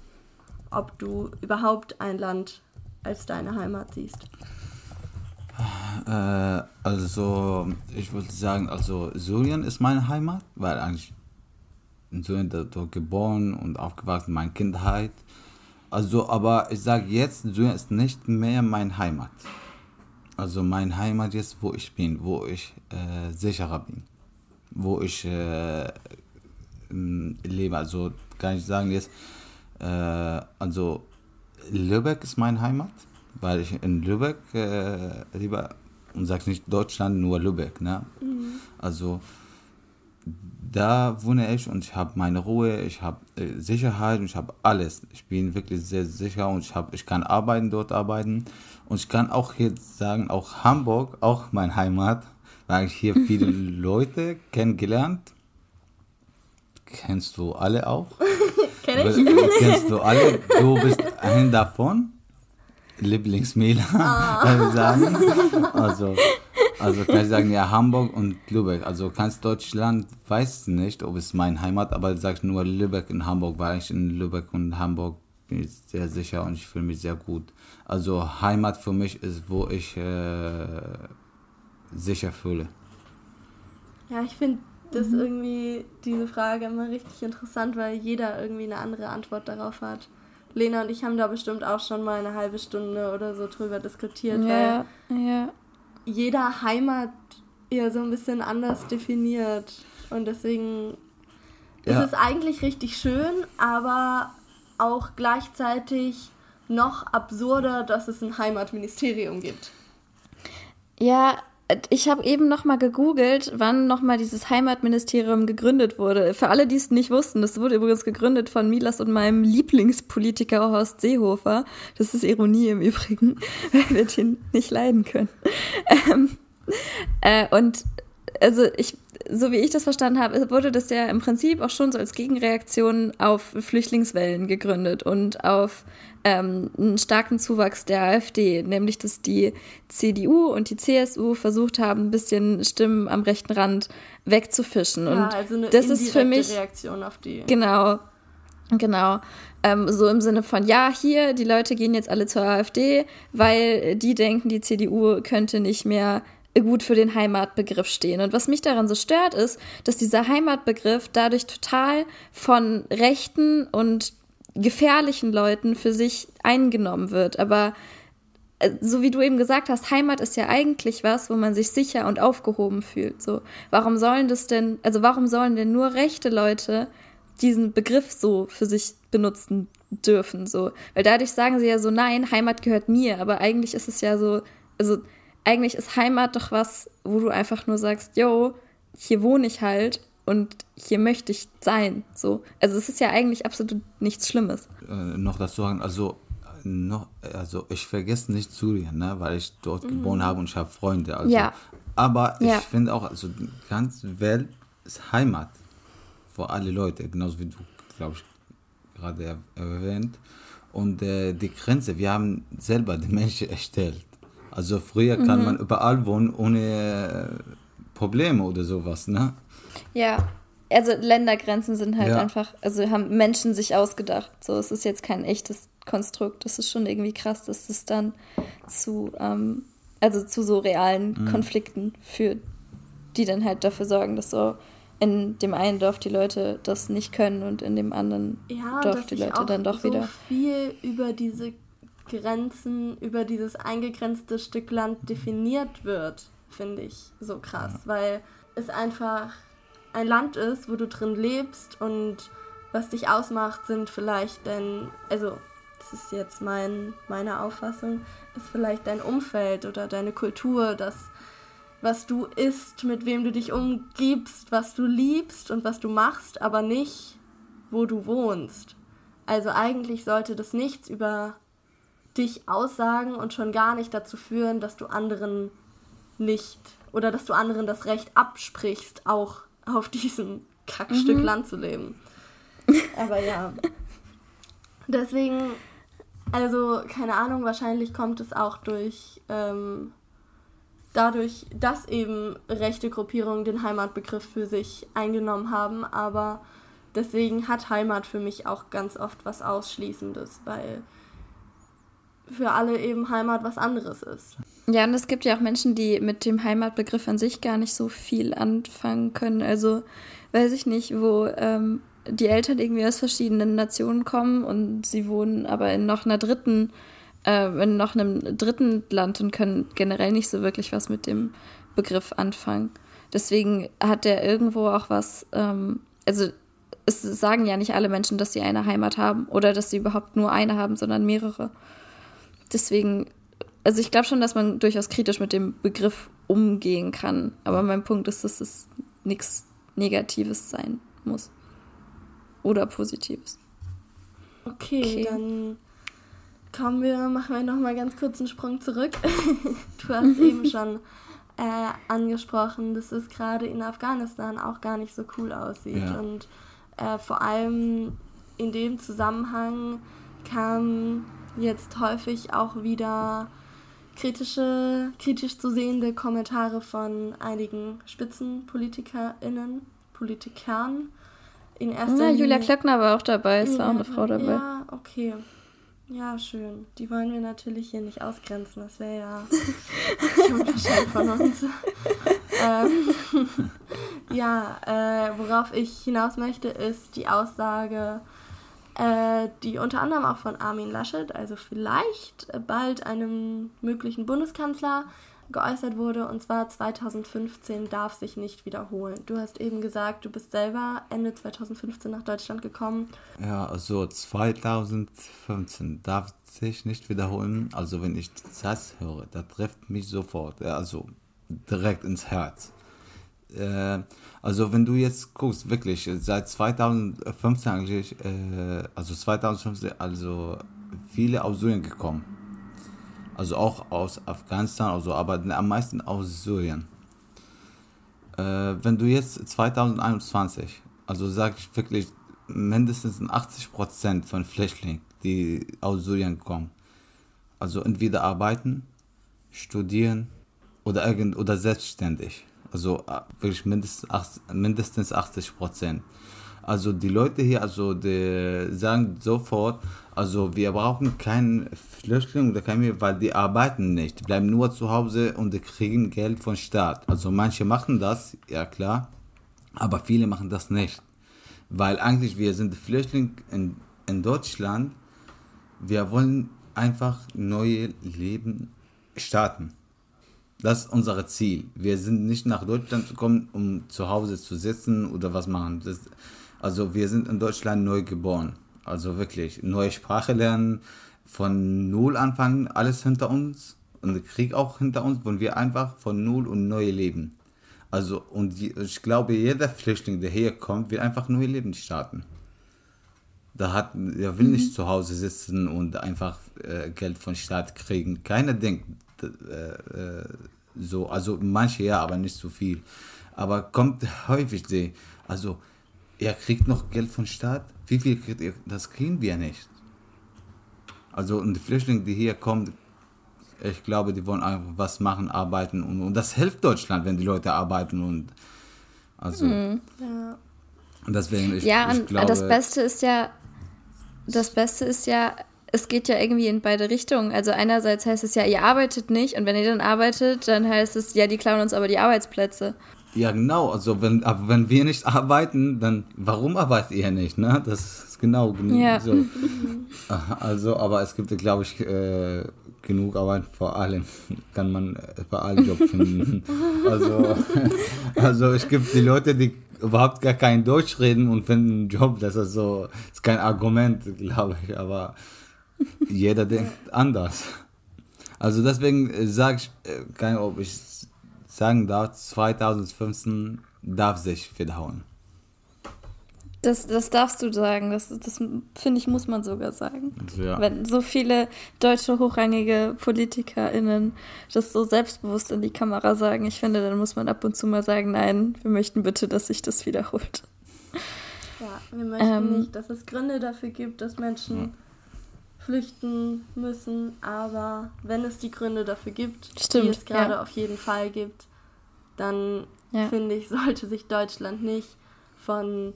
ob du überhaupt ein Land als deine Heimat siehst. Äh, also, ich würde sagen, also Syrien ist meine Heimat, weil eigentlich in Syrien dort geboren und aufgewachsen, meine Kindheit. Also, aber ich sage jetzt, Syrien ist nicht mehr meine Heimat. Also, meine Heimat jetzt, wo ich bin, wo ich äh, sicherer bin, wo ich äh, lebe. Also, kann ich sagen, jetzt äh, also Lübeck ist meine Heimat, weil ich in Lübeck äh, lieber und sagst nicht Deutschland, nur Lübeck, ne? Mhm. Also da wohne ich und ich habe meine Ruhe, ich habe äh, Sicherheit und ich habe alles. Ich bin wirklich sehr sicher und ich, hab, ich kann arbeiten, dort arbeiten. Und ich kann auch jetzt sagen, auch Hamburg, auch meine Heimat, weil ich hier viele Leute kennengelernt. Kennst du alle auch? Kenn ich. Kennst du alle? Du bist ein davon. Lieblingsmähler, ah. kann ich sagen. Also, also kann ich sagen, ja, Hamburg und Lübeck. Also ganz Deutschland weiß nicht, ob es meine Heimat, aber ich sage nur Lübeck und Hamburg, weil ich in Lübeck und Hamburg bin ich sehr sicher und ich fühle mich sehr gut. Also Heimat für mich ist, wo ich äh, sicher fühle. Ja, ich finde das mhm. irgendwie diese Frage immer richtig interessant, weil jeder irgendwie eine andere Antwort darauf hat. Lena und ich haben da bestimmt auch schon mal eine halbe Stunde oder so drüber diskutiert, ja, weil ja. jeder Heimat ja so ein bisschen anders definiert. Und deswegen ja. ist es eigentlich richtig schön, aber auch gleichzeitig noch absurder, dass es ein Heimatministerium gibt. Ja, ich habe eben noch mal gegoogelt, wann noch mal dieses Heimatministerium gegründet wurde. Für alle, die es nicht wussten, das wurde übrigens gegründet von Milas und meinem Lieblingspolitiker Horst Seehofer. Das ist Ironie im Übrigen, weil wir den nicht leiden können. Ähm, äh, und also ich, so wie ich das verstanden habe, wurde das ja im Prinzip auch schon so als Gegenreaktion auf Flüchtlingswellen gegründet und auf ähm, einen starken Zuwachs der AfD, nämlich dass die CDU und die CSU versucht haben, ein bisschen Stimmen am rechten Rand wegzufischen. Ja, und also eine das ist für mich Reaktion auf die. Genau, genau. Ähm, so im Sinne von, ja, hier, die Leute gehen jetzt alle zur AfD, weil die denken, die CDU könnte nicht mehr gut für den Heimatbegriff stehen. Und was mich daran so stört, ist, dass dieser Heimatbegriff dadurch total von rechten und gefährlichen Leuten für sich eingenommen wird. Aber äh, so wie du eben gesagt hast, Heimat ist ja eigentlich was, wo man sich sicher und aufgehoben fühlt. So, warum sollen das denn, also warum sollen denn nur rechte Leute diesen Begriff so für sich benutzen dürfen? So, weil dadurch sagen sie ja so, nein, Heimat gehört mir, aber eigentlich ist es ja so, also eigentlich ist Heimat doch was, wo du einfach nur sagst, yo, hier wohne ich halt und hier möchte ich sein. So. Also es ist ja eigentlich absolut nichts Schlimmes. Äh, noch dazu sagen, also noch, also ich vergesse nicht Syrien, ne, weil ich dort mhm. geboren habe und ich habe Freunde. Also, ja. Aber ich ja. finde auch, also die ganze Welt ist Heimat für alle Leute, genauso wie du, glaube ich, gerade erwähnt. Und äh, die Grenze, wir haben selber die Menschen erstellt. Also früher mhm. kann man überall wohnen ohne äh, Probleme oder sowas, ne? Ja, also Ländergrenzen sind halt ja. einfach, also haben Menschen sich ausgedacht. So, es ist jetzt kein echtes Konstrukt. Das ist schon irgendwie krass, dass das dann zu, ähm, also zu so realen mhm. Konflikten führt, die dann halt dafür sorgen, dass so in dem einen Dorf die Leute das nicht können und in dem anderen ja, Dorf die Leute dann doch so wieder. viel über diese Grenzen, über dieses eingegrenzte Stück Land definiert wird, finde ich so krass, ja. weil es einfach ein Land ist, wo du drin lebst und was dich ausmacht, sind vielleicht dein, also das ist jetzt mein, meine Auffassung, ist vielleicht dein Umfeld oder deine Kultur, das, was du isst, mit wem du dich umgibst, was du liebst und was du machst, aber nicht, wo du wohnst. Also eigentlich sollte das nichts über dich aussagen und schon gar nicht dazu führen, dass du anderen nicht oder dass du anderen das Recht absprichst, auch auf diesem Kackstück mhm. Land zu leben. Aber ja. Deswegen, also keine Ahnung, wahrscheinlich kommt es auch durch ähm, dadurch, dass eben rechte Gruppierungen den Heimatbegriff für sich eingenommen haben, aber deswegen hat Heimat für mich auch ganz oft was Ausschließendes, weil für alle eben Heimat was anderes ist. Ja, und es gibt ja auch Menschen, die mit dem Heimatbegriff an sich gar nicht so viel anfangen können. Also weiß ich nicht, wo ähm, die Eltern irgendwie aus verschiedenen Nationen kommen und sie wohnen aber in noch einer dritten, äh, in noch einem dritten Land und können generell nicht so wirklich was mit dem Begriff anfangen. Deswegen hat der irgendwo auch was, ähm, also es sagen ja nicht alle Menschen, dass sie eine Heimat haben oder dass sie überhaupt nur eine haben, sondern mehrere deswegen, also ich glaube schon, dass man durchaus kritisch mit dem Begriff umgehen kann. Aber mein Punkt ist, dass es nichts Negatives sein muss. Oder Positives. Okay, okay. dann kommen wir, machen wir nochmal ganz kurz einen Sprung zurück. du hast eben schon äh, angesprochen, dass es gerade in Afghanistan auch gar nicht so cool aussieht. Ja. Und äh, vor allem in dem Zusammenhang kam jetzt häufig auch wieder kritische, kritisch zu sehende Kommentare von einigen SpitzenpolitikerInnen, Politikern. In erster ja, Julia Klöckner war auch dabei, es war auch eine Frau dabei. Ja, okay. Ja, schön. Die wollen wir natürlich hier nicht ausgrenzen. Das wäre ja unverschämt von uns. ähm, ja, äh, worauf ich hinaus möchte, ist die Aussage, die unter anderem auch von Armin Laschet, also vielleicht bald einem möglichen Bundeskanzler, geäußert wurde, und zwar 2015 darf sich nicht wiederholen. Du hast eben gesagt, du bist selber Ende 2015 nach Deutschland gekommen. Ja, also 2015 darf sich nicht wiederholen. Also wenn ich das höre, da trifft mich sofort, also direkt ins Herz. Äh, also wenn du jetzt guckst, wirklich, seit 2015 eigentlich, äh, also 2015, also viele aus Syrien gekommen. Also auch aus Afghanistan, also, aber am meisten aus Syrien. äh, wenn du jetzt 2021, also sag ich wirklich mindestens 80 Prozent von Flüchtlingen, die aus Syrien kommen, also entweder arbeiten, studieren oder irgend oder selbstständig. Also äh, wirklich mindestens, mindestens 80 Prozent. Also die Leute hier, also die sagen sofort, also wir brauchen keinen Flüchtling oder keinen, weil die arbeiten nicht, die bleiben nur zu Hause und die kriegen Geld von Staat. Also manche machen das, ja klar, aber viele machen das nicht, weil eigentlich wir sind Flüchtlinge in, in Deutschland, wir wollen einfach neue Leben starten. Das ist unser Ziel. Wir sind nicht nach Deutschland zu kommen, um zu Hause zu sitzen oder was machen. Das, also wir sind in Deutschland neu geboren. Also wirklich neue Sprache lernen, von null anfangen, alles hinter uns und der Krieg auch hinter uns, wollen wir einfach von null und neu leben. Also und die, ich glaube, jeder Flüchtling, der hier kommt, will einfach neue Leben starten. Da hat, er will mhm. nicht zu Hause sitzen und einfach äh, Geld von Staat kriegen. Keiner denkt äh, äh, so, also manche ja, aber nicht so viel. Aber kommt häufig, also er kriegt noch Geld vom Staat. Wie viel kriegt er? Das kriegen wir nicht. Also und die Flüchtlinge, die hier kommen, ich glaube, die wollen einfach was machen, arbeiten und, und das hilft Deutschland, wenn die Leute arbeiten und also mhm. ja. deswegen ich, ja ich glaube, das Beste ist ja das Beste ist ja es geht ja irgendwie in beide Richtungen. Also einerseits heißt es ja, ihr arbeitet nicht und wenn ihr dann arbeitet, dann heißt es, ja, die klauen uns aber die Arbeitsplätze. Ja, genau. Also wenn, aber wenn wir nicht arbeiten, dann warum arbeitet ihr nicht? Ne? Das ist genau ja. so. Also, aber es gibt, glaube ich, äh, genug Arbeit. Vor allem kann man bei allen Job finden. also, also es gibt die Leute, die überhaupt gar kein Deutsch reden und finden einen Job. Das ist so, das ist kein Argument, glaube ich. Aber jeder denkt anders. Also deswegen sage ich, äh, keine ob ich sagen darf, 2015 darf sich wiederholen. Das, das darfst du sagen. Das, das finde ich, muss man sogar sagen. Also, ja. Wenn so viele deutsche hochrangige PolitikerInnen das so selbstbewusst in die Kamera sagen, ich finde, dann muss man ab und zu mal sagen, nein, wir möchten bitte, dass sich das wiederholt. Ja, wir möchten ähm, nicht, dass es Gründe dafür gibt, dass Menschen ja. Flüchten müssen, aber wenn es die Gründe dafür gibt, stimmt, die es gerade ja. auf jeden Fall gibt, dann ja. finde ich, sollte sich Deutschland nicht von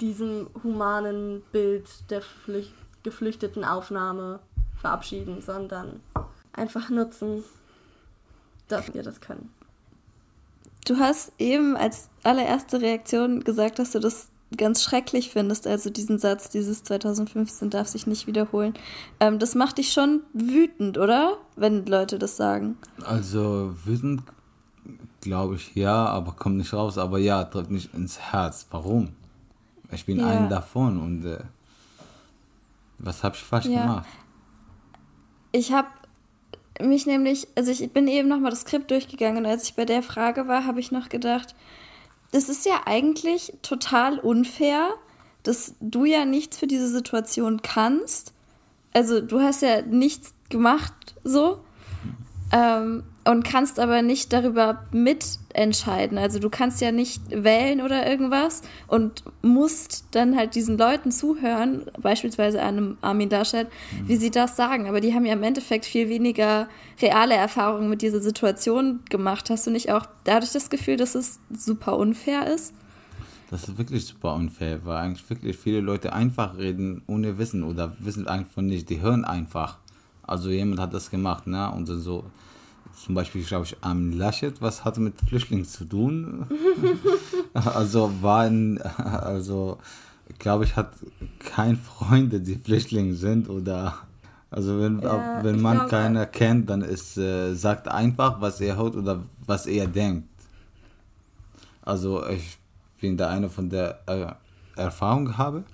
diesem humanen Bild der Flücht geflüchteten Aufnahme verabschieden, sondern einfach nutzen, dass wir das können. Du hast eben als allererste Reaktion gesagt, dass du das ganz schrecklich findest, also diesen Satz, dieses 2015 darf sich nicht wiederholen. Ähm, das macht dich schon wütend, oder? Wenn Leute das sagen. Also wütend glaube ich, ja, aber kommt nicht raus. Aber ja, trifft mich ins Herz. Warum? Ich bin ja. ein davon und äh, was habe ich falsch ja. gemacht? Ich habe mich nämlich, also ich bin eben nochmal das Skript durchgegangen und als ich bei der Frage war, habe ich noch gedacht, das ist ja eigentlich total unfair, dass du ja nichts für diese Situation kannst. Also du hast ja nichts gemacht so. Ähm, und kannst aber nicht darüber mitentscheiden. Also du kannst ja nicht wählen oder irgendwas und musst dann halt diesen Leuten zuhören, beispielsweise einem Armin Laschet, mhm. wie sie das sagen. Aber die haben ja im Endeffekt viel weniger reale Erfahrungen mit dieser Situation gemacht. Hast du nicht auch dadurch das Gefühl, dass es super unfair ist? Das ist wirklich super unfair, weil eigentlich wirklich viele Leute einfach reden ohne Wissen oder wissen einfach nicht. Die hören einfach. Also jemand hat das gemacht, ne? Und so zum Beispiel, glaube ich, am Laschet, was hatte mit Flüchtlingen zu tun? also waren, also glaube ich, hat kein Freunde, die Flüchtlinge sind oder also wenn, ja, wenn man glaube, keiner kennt, dann ist äh, sagt einfach, was er hört oder was er denkt. Also ich bin der eine von der äh, Erfahrung habe,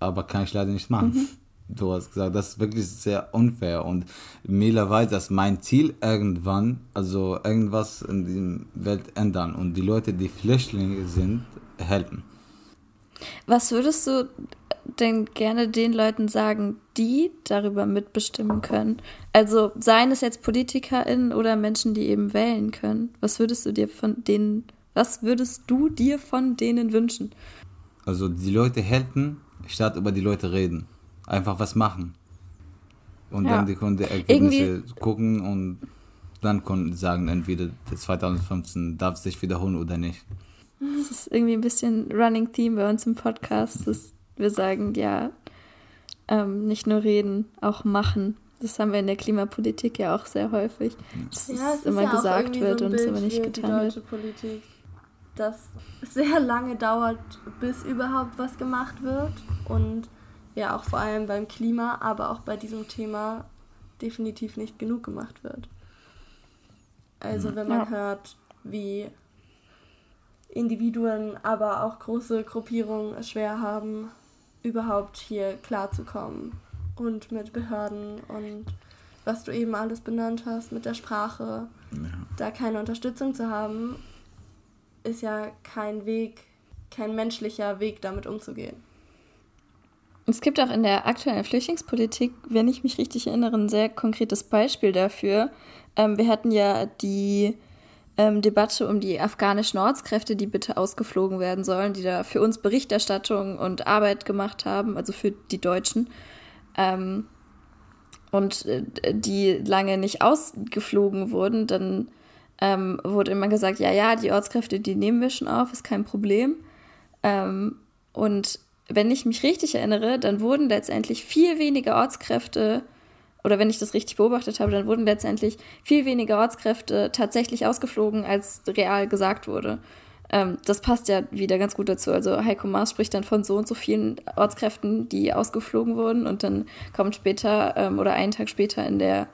aber kann ich leider nicht machen. Du hast gesagt, das ist wirklich sehr unfair und Mila weiß, dass mein Ziel irgendwann, also irgendwas in der Welt ändern und die Leute, die Flüchtlinge sind, helfen. Was würdest du denn gerne den Leuten sagen, die darüber mitbestimmen können? Also seien es jetzt PolitikerInnen oder Menschen, die eben wählen können. Was würdest du dir von denen, was würdest du dir von denen wünschen? Also die Leute helfen, statt über die Leute reden. Einfach was machen. Und ja. dann die Kunde Ergebnisse Irgendwie gucken und dann können sagen, entweder 2015 darf sich wiederholen oder nicht. Das ist irgendwie ein bisschen Running Theme bei uns im Podcast, dass wir sagen, ja, ähm, nicht nur reden, auch machen. Das haben wir in der Klimapolitik ja auch sehr häufig, dass ja, es immer ja gesagt wird so und es aber nicht getan wird. Politik, dass es sehr lange dauert, bis überhaupt was gemacht wird und ja auch vor allem beim Klima, aber auch bei diesem Thema definitiv nicht genug gemacht wird. Also wenn man ja. hört, wie Individuen, aber auch große Gruppierungen es schwer haben, überhaupt hier klarzukommen und mit Behörden und was du eben alles benannt hast mit der Sprache, ja. da keine Unterstützung zu haben, ist ja kein Weg, kein menschlicher Weg, damit umzugehen. Es gibt auch in der aktuellen Flüchtlingspolitik, wenn ich mich richtig erinnere, ein sehr konkretes Beispiel dafür. Ähm, wir hatten ja die ähm, Debatte um die afghanischen Ortskräfte, die bitte ausgeflogen werden sollen, die da für uns Berichterstattung und Arbeit gemacht haben, also für die Deutschen. Ähm, und äh, die lange nicht ausgeflogen wurden, dann ähm, wurde immer gesagt, ja, ja, die Ortskräfte, die nehmen wir schon auf, ist kein Problem. Ähm, und wenn ich mich richtig erinnere, dann wurden letztendlich viel weniger Ortskräfte oder wenn ich das richtig beobachtet habe, dann wurden letztendlich viel weniger Ortskräfte tatsächlich ausgeflogen, als real gesagt wurde. Ähm, das passt ja wieder ganz gut dazu. Also Heiko Maas spricht dann von so und so vielen Ortskräften, die ausgeflogen wurden und dann kommt später ähm, oder einen Tag später in der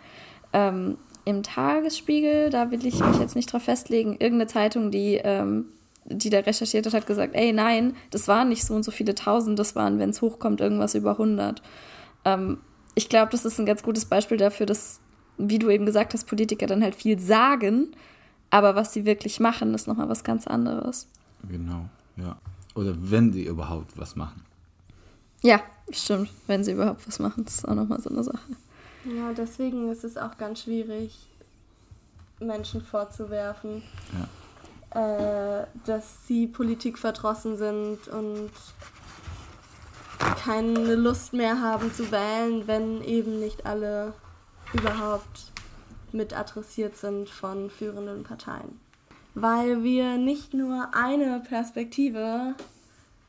ähm, im Tagesspiegel, da will ich mich jetzt nicht drauf festlegen, irgendeine Zeitung, die ähm, die da recherchiert hat, hat gesagt, ey, nein, das waren nicht so und so viele Tausend, das waren, wenn es hochkommt, irgendwas über 100. Ähm, ich glaube, das ist ein ganz gutes Beispiel dafür, dass, wie du eben gesagt hast, Politiker dann halt viel sagen, aber was sie wirklich machen, ist nochmal was ganz anderes. Genau, ja. Oder wenn sie überhaupt was machen. Ja, stimmt. Wenn sie überhaupt was machen, das ist auch nochmal so eine Sache. Ja, deswegen ist es auch ganz schwierig, Menschen vorzuwerfen, ja. Äh, dass sie Politik verdrossen sind und keine Lust mehr haben zu wählen, wenn eben nicht alle überhaupt mit adressiert sind von führenden Parteien. Weil wir nicht nur eine Perspektive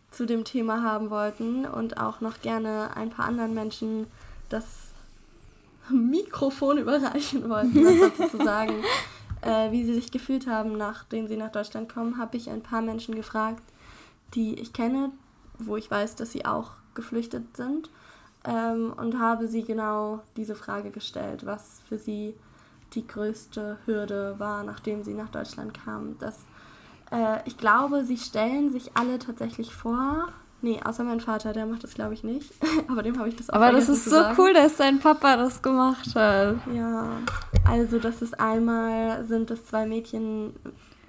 zu dem Thema haben wollten und auch noch gerne ein paar anderen Menschen das Mikrofon überreichen wollten, was dazu zu sagen, äh, wie sie sich gefühlt haben, nachdem sie nach Deutschland kommen, habe ich ein paar Menschen gefragt, die ich kenne, wo ich weiß, dass sie auch geflüchtet sind ähm, und habe sie genau diese Frage gestellt, was für sie die größte Hürde war, nachdem sie nach Deutschland kamen. Das, äh, ich glaube, sie stellen sich alle tatsächlich vor. Nee, außer mein Vater, der macht das glaube ich nicht. Aber dem habe ich das auch Aber das ist so sagen. cool, dass dein Papa das gemacht hat. Ja, also das ist einmal, sind das zwei Mädchen,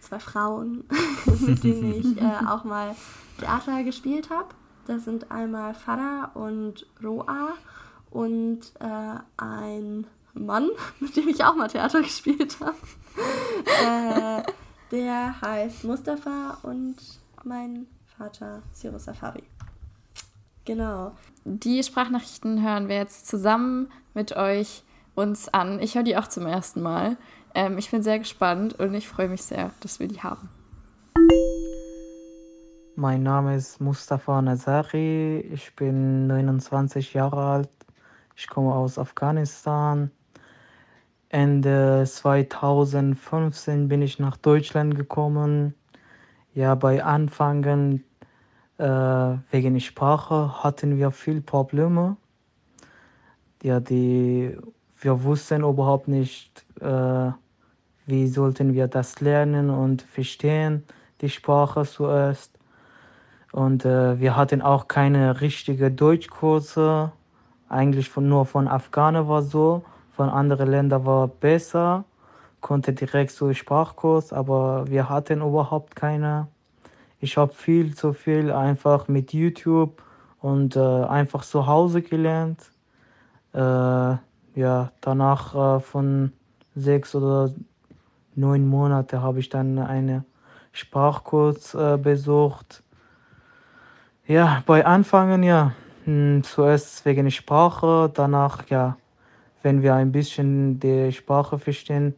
zwei Frauen, mit denen ich äh, auch mal Theater gespielt habe. Das sind einmal Farah und Roa und äh, ein Mann, mit dem ich auch mal Theater gespielt habe. äh, der heißt Mustafa und mein Vater Cyrus Safari. Genau. Die Sprachnachrichten hören wir jetzt zusammen mit euch uns an. Ich höre die auch zum ersten Mal. Ähm, ich bin sehr gespannt und ich freue mich sehr, dass wir die haben. Mein Name ist Mustafa Nazari. Ich bin 29 Jahre alt. Ich komme aus Afghanistan. Ende 2015 bin ich nach Deutschland gekommen. Ja, bei Anfangen wegen Sprache hatten wir viel Probleme. Ja, die, wir wussten überhaupt nicht, äh, wie sollten wir das lernen und verstehen, die Sprache zuerst. Und äh, wir hatten auch keine richtige Deutschkurse. Eigentlich von, nur von Afghanen war so. Von anderen Ländern war besser. Konnte direkt so Sprachkurs, aber wir hatten überhaupt keine. Ich habe viel zu viel einfach mit YouTube und äh, einfach zu Hause gelernt. Äh, ja, danach äh, von sechs oder neun Monaten habe ich dann einen Sprachkurs äh, besucht. Ja, bei Anfangen ja, hm, zuerst wegen Sprache, danach ja, wenn wir ein bisschen die Sprache verstehen,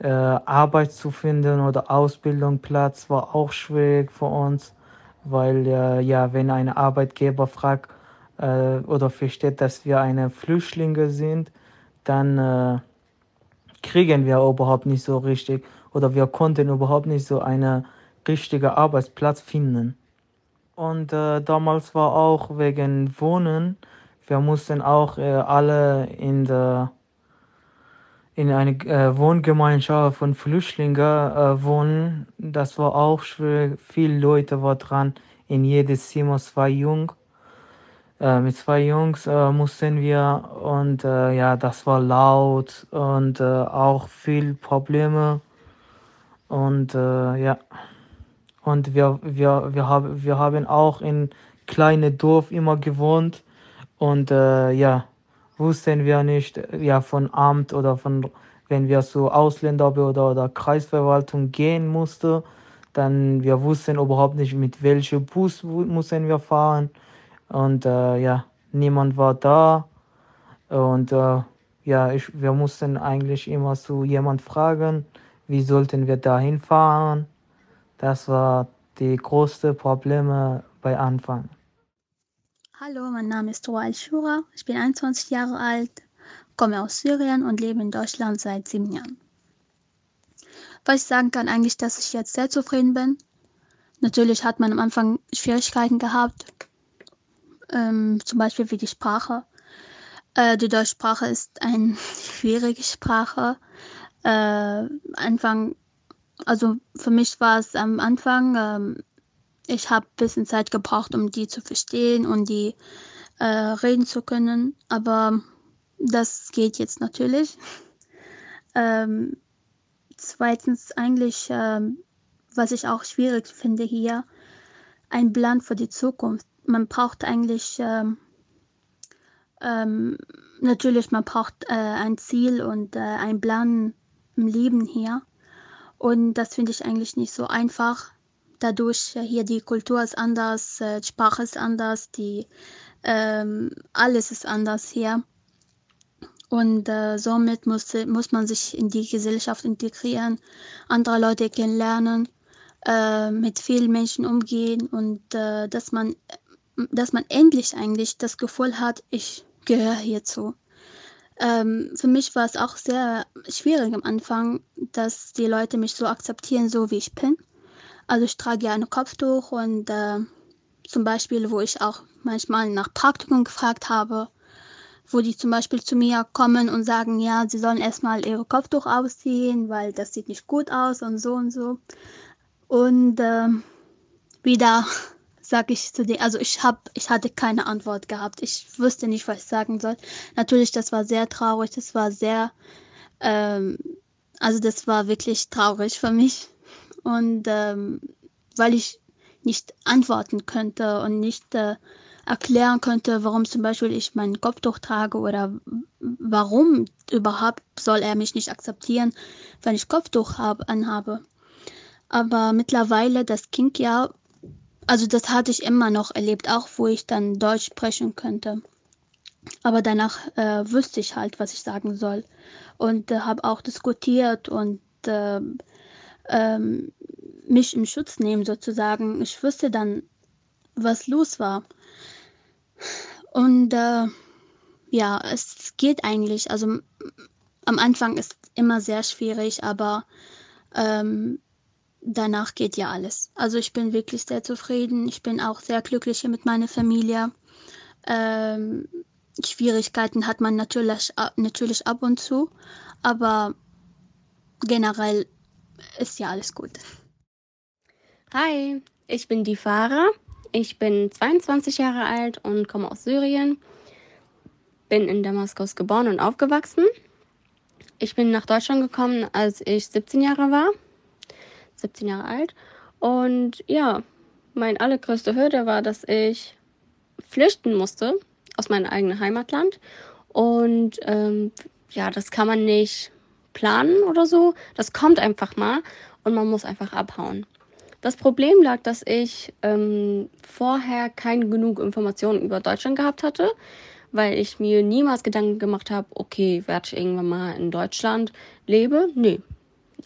äh, Arbeit zu finden oder Ausbildungsplatz war auch schwierig für uns, weil äh, ja, wenn ein Arbeitgeber fragt äh, oder versteht, dass wir eine Flüchtlinge sind, dann äh, kriegen wir überhaupt nicht so richtig oder wir konnten überhaupt nicht so einen richtigen Arbeitsplatz finden. Und äh, damals war auch wegen Wohnen, wir mussten auch äh, alle in der in eine äh, Wohngemeinschaft von Flüchtlingen äh, wohnen. Das war auch schwer. Viele Leute waren dran. In jedes Zimmer zwei Jungs. Äh, mit zwei Jungs äh, mussten wir und äh, ja, das war laut und äh, auch viel Probleme. Und ja, und wir, wir, wir, haben, wir haben auch in kleinen Dorf immer gewohnt und ja, wussten wir nicht, ja, von Amt oder von, wenn wir zu Ausländerbehörde oder Kreisverwaltung gehen mussten, dann wir wussten überhaupt nicht, mit welchem Bus müssen wir fahren. Und äh, ja, niemand war da. Und äh, ja, ich, wir mussten eigentlich immer zu jemand fragen, wie sollten wir dahin fahren. Das war die größte Probleme bei Anfang. Hallo, mein Name ist Roal Shura. Ich bin 21 Jahre alt, komme aus Syrien und lebe in Deutschland seit sieben Jahren. Was ich sagen kann, eigentlich, dass ich jetzt sehr zufrieden bin. Natürlich hat man am Anfang Schwierigkeiten gehabt, ähm, zum Beispiel wie die Sprache. Äh, die deutsche Sprache ist eine schwierige Sprache. Äh, Anfang, also für mich war es am Anfang ähm, ich habe ein bisschen Zeit gebraucht, um die zu verstehen und die äh, reden zu können. Aber das geht jetzt natürlich. Ähm, zweitens eigentlich, ähm, was ich auch schwierig finde hier, ein Plan für die Zukunft. Man braucht eigentlich ähm, ähm, natürlich, man braucht äh, ein Ziel und äh, ein Plan im Leben hier. Und das finde ich eigentlich nicht so einfach dadurch äh, hier die Kultur ist anders, äh, die Sprache ist anders, die ähm, alles ist anders hier. Und äh, somit muss, muss man sich in die Gesellschaft integrieren, andere Leute kennenlernen, äh, mit vielen Menschen umgehen und äh, dass man dass man endlich eigentlich das Gefühl hat, ich gehöre hierzu. Ähm, für mich war es auch sehr schwierig am Anfang, dass die Leute mich so akzeptieren, so wie ich bin. Also ich trage ja ein Kopftuch und äh, zum Beispiel, wo ich auch manchmal nach Praktikum gefragt habe, wo die zum Beispiel zu mir kommen und sagen, ja, sie sollen erstmal ihre Kopftuch ausziehen, weil das sieht nicht gut aus und so und so. Und äh, wieder sage ich zu denen, also ich habe, ich hatte keine Antwort gehabt. Ich wusste nicht, was ich sagen soll. Natürlich, das war sehr traurig, das war sehr, ähm, also das war wirklich traurig für mich. Und ähm, weil ich nicht antworten könnte und nicht äh, erklären könnte, warum zum Beispiel ich meinen Kopftuch trage oder warum überhaupt soll er mich nicht akzeptieren, wenn ich Kopftuch hab, anhabe. Aber mittlerweile, das ging ja, also das hatte ich immer noch erlebt, auch wo ich dann Deutsch sprechen könnte. Aber danach äh, wüsste ich halt, was ich sagen soll. Und äh, habe auch diskutiert und äh, ähm, mich im Schutz nehmen sozusagen. Ich wusste dann, was los war. Und äh, ja, es geht eigentlich. Also am Anfang ist immer sehr schwierig, aber ähm, danach geht ja alles. Also ich bin wirklich sehr zufrieden. Ich bin auch sehr glücklich hier mit meiner Familie. Ähm, Schwierigkeiten hat man natürlich, natürlich ab und zu, aber generell ist ja alles gut. Hi, ich bin die Farah. Ich bin 22 Jahre alt und komme aus Syrien. Bin in Damaskus geboren und aufgewachsen. Ich bin nach Deutschland gekommen, als ich 17 Jahre war. 17 Jahre alt. Und ja, meine allergrößte Hürde war, dass ich flüchten musste aus meinem eigenen Heimatland. Und ähm, ja, das kann man nicht planen oder so. Das kommt einfach mal und man muss einfach abhauen. Das Problem lag, dass ich ähm, vorher keine genug Informationen über Deutschland gehabt hatte, weil ich mir niemals Gedanken gemacht habe, okay, werde ich irgendwann mal in Deutschland lebe? Nee,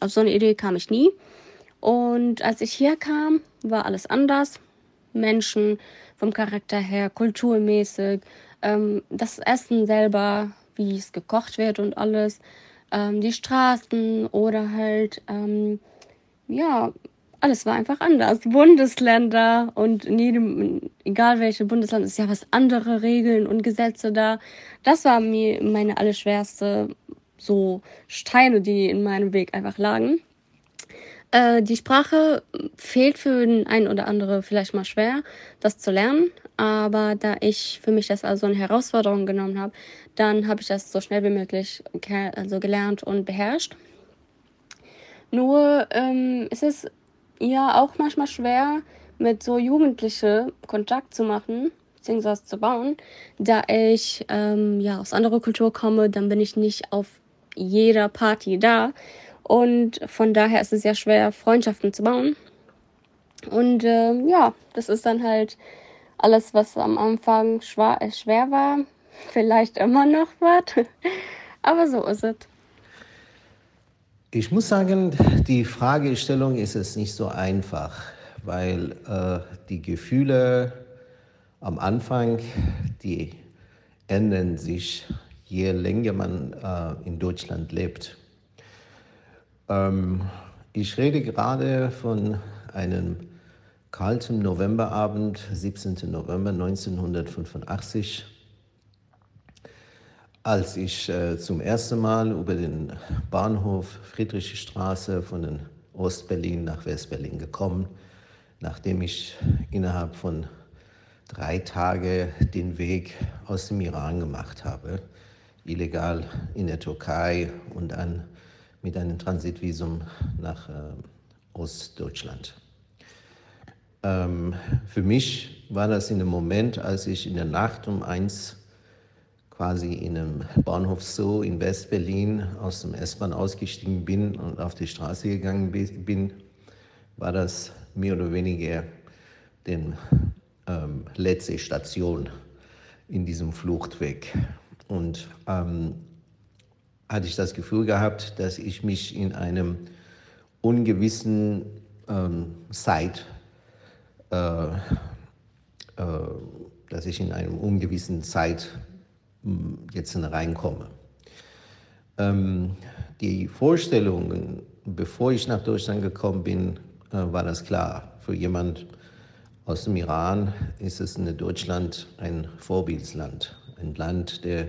auf so eine Idee kam ich nie. Und als ich hier kam, war alles anders. Menschen vom Charakter her, kulturmäßig, ähm, das Essen selber, wie es gekocht wird und alles, ähm, die Straßen oder halt, ähm, ja, alles war einfach anders. Bundesländer und in jedem, egal welche Bundesland, ist ja was andere Regeln und Gesetze da. Das war mir meine allerschwerste so Steine, die in meinem Weg einfach lagen. Äh, die Sprache fehlt für den einen oder andere vielleicht mal schwer, das zu lernen. Aber da ich für mich das also eine Herausforderung genommen habe, dann habe ich das so schnell wie möglich also gelernt und beherrscht. Nur ähm, ist es ja auch manchmal schwer, mit so Jugendlichen Kontakt zu machen beziehungsweise zu bauen, da ich ähm, ja aus anderer Kultur komme, dann bin ich nicht auf jeder Party da und von daher ist es sehr schwer, Freundschaften zu bauen. Und äh, ja, das ist dann halt alles, was am Anfang schwer, äh, schwer war, vielleicht immer noch wird. Aber so ist es. Ich muss sagen, die Fragestellung ist es nicht so einfach, weil äh, die Gefühle am Anfang, die ändern sich, je länger man äh, in Deutschland lebt. Ähm, ich rede gerade von einem kalten Novemberabend, 17. November 1985 als ich äh, zum ersten Mal über den Bahnhof Friedrichstraße von Ostberlin nach Westberlin gekommen, nachdem ich innerhalb von drei Tagen den Weg aus dem Iran gemacht habe, illegal in der Türkei und dann mit einem Transitvisum nach äh, Ostdeutschland. Ähm, für mich war das in dem Moment, als ich in der Nacht um eins quasi in einem Bahnhof Zoo in West-Berlin aus dem S-Bahn ausgestiegen bin und auf die Straße gegangen bin, war das mehr oder weniger die ähm, letzte Station in diesem Fluchtweg. Und ähm, hatte ich das Gefühl gehabt, dass ich mich in einem ungewissen ähm, Zeit, dass ich in einem ungewissen Zeit jetzt reinkomme. Ähm, die Vorstellungen, bevor ich nach Deutschland gekommen bin, äh, war das klar. Für jemand aus dem Iran ist es in Deutschland ein Vorbildsland, ein Land, der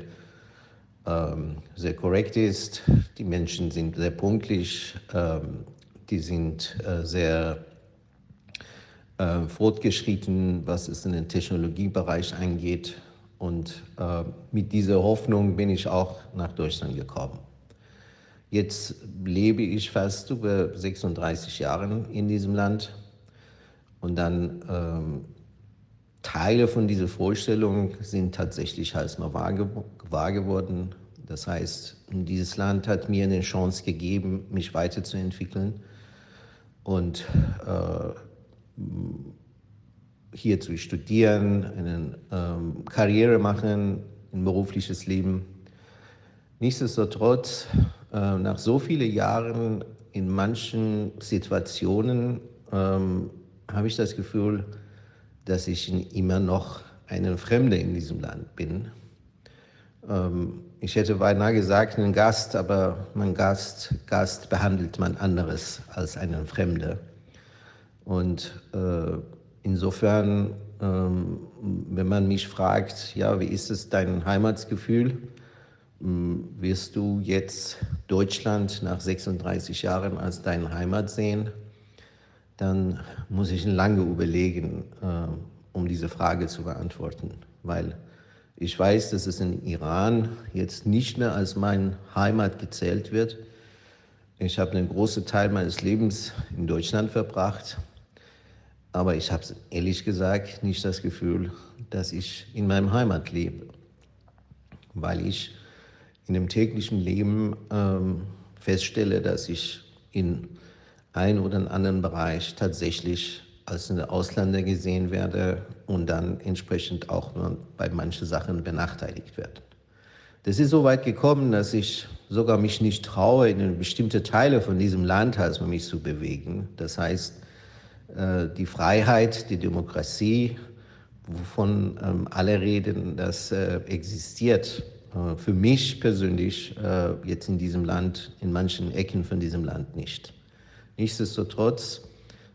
ähm, sehr korrekt ist. Die Menschen sind sehr punktlich, ähm, die sind äh, sehr äh, fortgeschritten, was es in den Technologiebereich angeht. Und äh, mit dieser Hoffnung bin ich auch nach Deutschland gekommen. Jetzt lebe ich fast über 36 Jahre in diesem Land und dann ähm, Teile von dieser Vorstellung sind tatsächlich halt mal wahr, wahr geworden. Das heißt, dieses Land hat mir eine Chance gegeben, mich weiterzuentwickeln und äh, hier zu studieren, eine ähm, Karriere machen, ein berufliches Leben. Nichtsdestotrotz, äh, nach so vielen Jahren in manchen Situationen ähm, habe ich das Gefühl, dass ich immer noch eine Fremde in diesem Land bin. Ähm, ich hätte beinahe gesagt, ein Gast, aber mein Gast, Gast behandelt man anderes als einen Fremde. Und äh, Insofern, ähm, wenn man mich fragt, ja, wie ist es dein Heimatsgefühl, ähm, wirst du jetzt Deutschland nach 36 Jahren als deine Heimat sehen, dann muss ich lange überlegen, äh, um diese Frage zu beantworten, weil ich weiß, dass es in Iran jetzt nicht mehr als meine Heimat gezählt wird. Ich habe einen großen Teil meines Lebens in Deutschland verbracht Aber ich habe ehrlich gesagt nicht das Gefühl, dass ich in meinem Heimat lebe, weil ich in dem täglichen Leben ähm, feststelle, dass ich in einem oder anderen Bereich tatsächlich als eine Ausländer gesehen werde und dann entsprechend auch bei manchen Sachen benachteiligt werde. Das ist so weit gekommen, dass ich sogar mich nicht traue, in bestimmte Teile von diesem Land also mich zu bewegen. Das heißt, die Freiheit, die Demokratie, wovon ähm, alle reden, das äh, existiert äh, für mich persönlich jetzt in diesem Land, in manchen Ecken von diesem Land nicht. Nichtsdestotrotz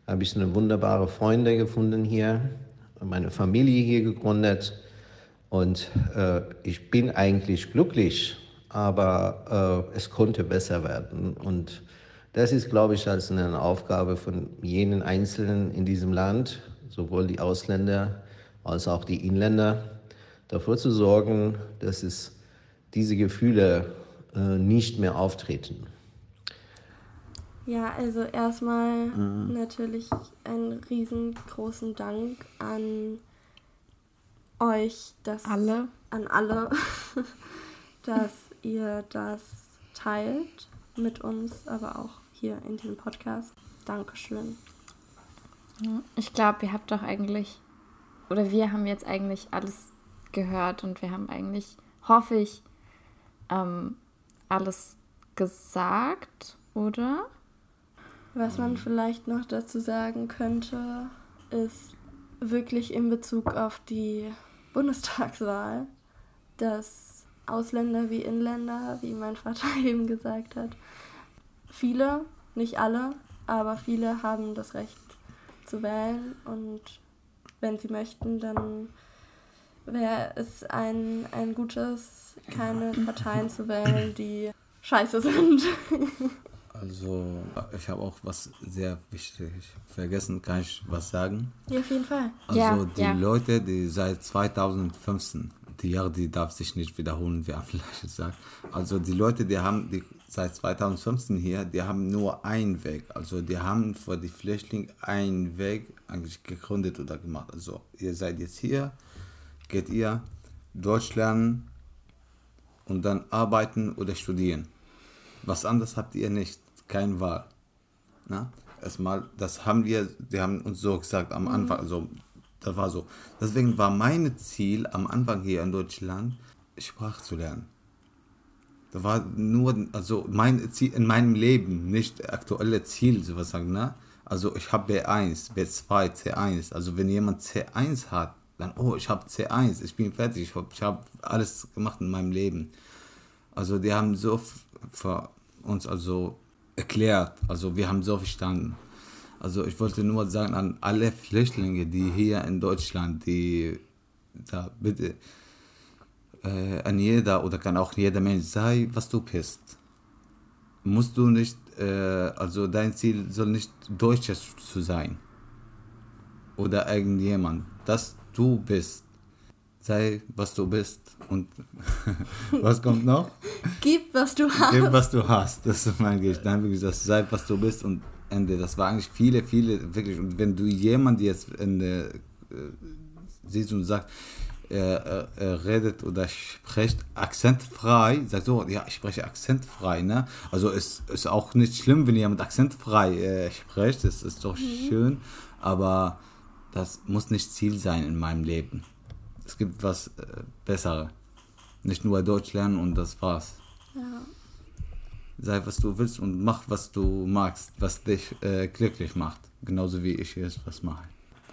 habe ich eine wunderbare Freunde gefunden hier, meine Familie hier gegründet und äh, ich bin eigentlich glücklich, aber äh, es konnte besser werden und das ist, glaube ich, als eine Aufgabe von jenen Einzelnen in diesem Land, sowohl die Ausländer als auch die Inländer, dafür zu sorgen, dass es diese Gefühle äh, nicht mehr auftreten. Ja, also erstmal mhm. natürlich einen riesengroßen Dank an euch, dass alle. an alle, dass ihr das teilt mit uns, aber auch hier in dem Podcast. Dankeschön. Ich glaube, ihr habt doch eigentlich, oder wir haben jetzt eigentlich alles gehört und wir haben eigentlich, hoffe ich, ähm, alles gesagt, oder? Was man vielleicht noch dazu sagen könnte, ist wirklich in Bezug auf die Bundestagswahl, dass Ausländer wie Inländer, wie mein Vater eben gesagt hat, viele, nicht alle, aber viele haben das Recht zu wählen und wenn sie möchten, dann wäre es ein, ein gutes, keine Parteien zu wählen, die scheiße sind. Also, ich habe auch was sehr wichtig vergessen. Kann ich was sagen? Ja, auf jeden Fall. Also, ja, die ja. Leute, die seit 2015, die Jahre, die darf sich nicht wiederholen, wie vielleicht gesagt. Also, die Leute, die haben die seit 2015 hier, die haben nur einen Weg. Also, die haben für die Flüchtlinge einen Weg eigentlich gegründet oder gemacht. Also, ihr seid jetzt hier, geht ihr Deutsch lernen und dann arbeiten oder studieren. Was anderes habt ihr nicht keine Wahl. Na? Erstmal, das haben wir, die haben uns so gesagt am Anfang, also das war so. Deswegen war mein Ziel am Anfang hier in Deutschland, Sprache zu lernen. Das war nur, also mein Ziel in meinem Leben, nicht aktuelle Ziel, sowas sagen, ne? Also ich habe B1, B2, C1. Also wenn jemand C1 hat, dann, oh, ich habe C1, ich bin fertig, ich habe hab alles gemacht in meinem Leben. Also die haben so für uns also erklärt. Also wir haben so verstanden. Also ich wollte nur sagen an alle Flüchtlinge, die hier in Deutschland, die da bitte äh, an jeder oder kann auch jeder Mensch sei, was du bist. Musst du nicht, äh, also dein Ziel soll nicht Deutsches zu sein oder irgendjemand, dass du bist. Sei, was du bist. Und was kommt noch? Gib, was du hast. Gib, was du hast. Das ist mein Gedanke. Das sei, was du bist und Ende. Das war eigentlich viele, viele, wirklich. Und wenn du jemanden jetzt in der, äh, siehst und sagst, er, er, redet oder spricht akzentfrei, sagt so, ja, ich spreche akzentfrei, ne? Also es ist auch nicht schlimm, wenn jemand akzentfrei äh, spricht, das ist doch mhm. schön, aber das muss nicht Ziel sein in meinem Leben es gibt was äh, Besseres. Nicht nur Deutsch lernen und das war's. Ja. Sei, was du willst und mach, was du magst, was dich äh, glücklich macht. Genauso wie ich jetzt was mache.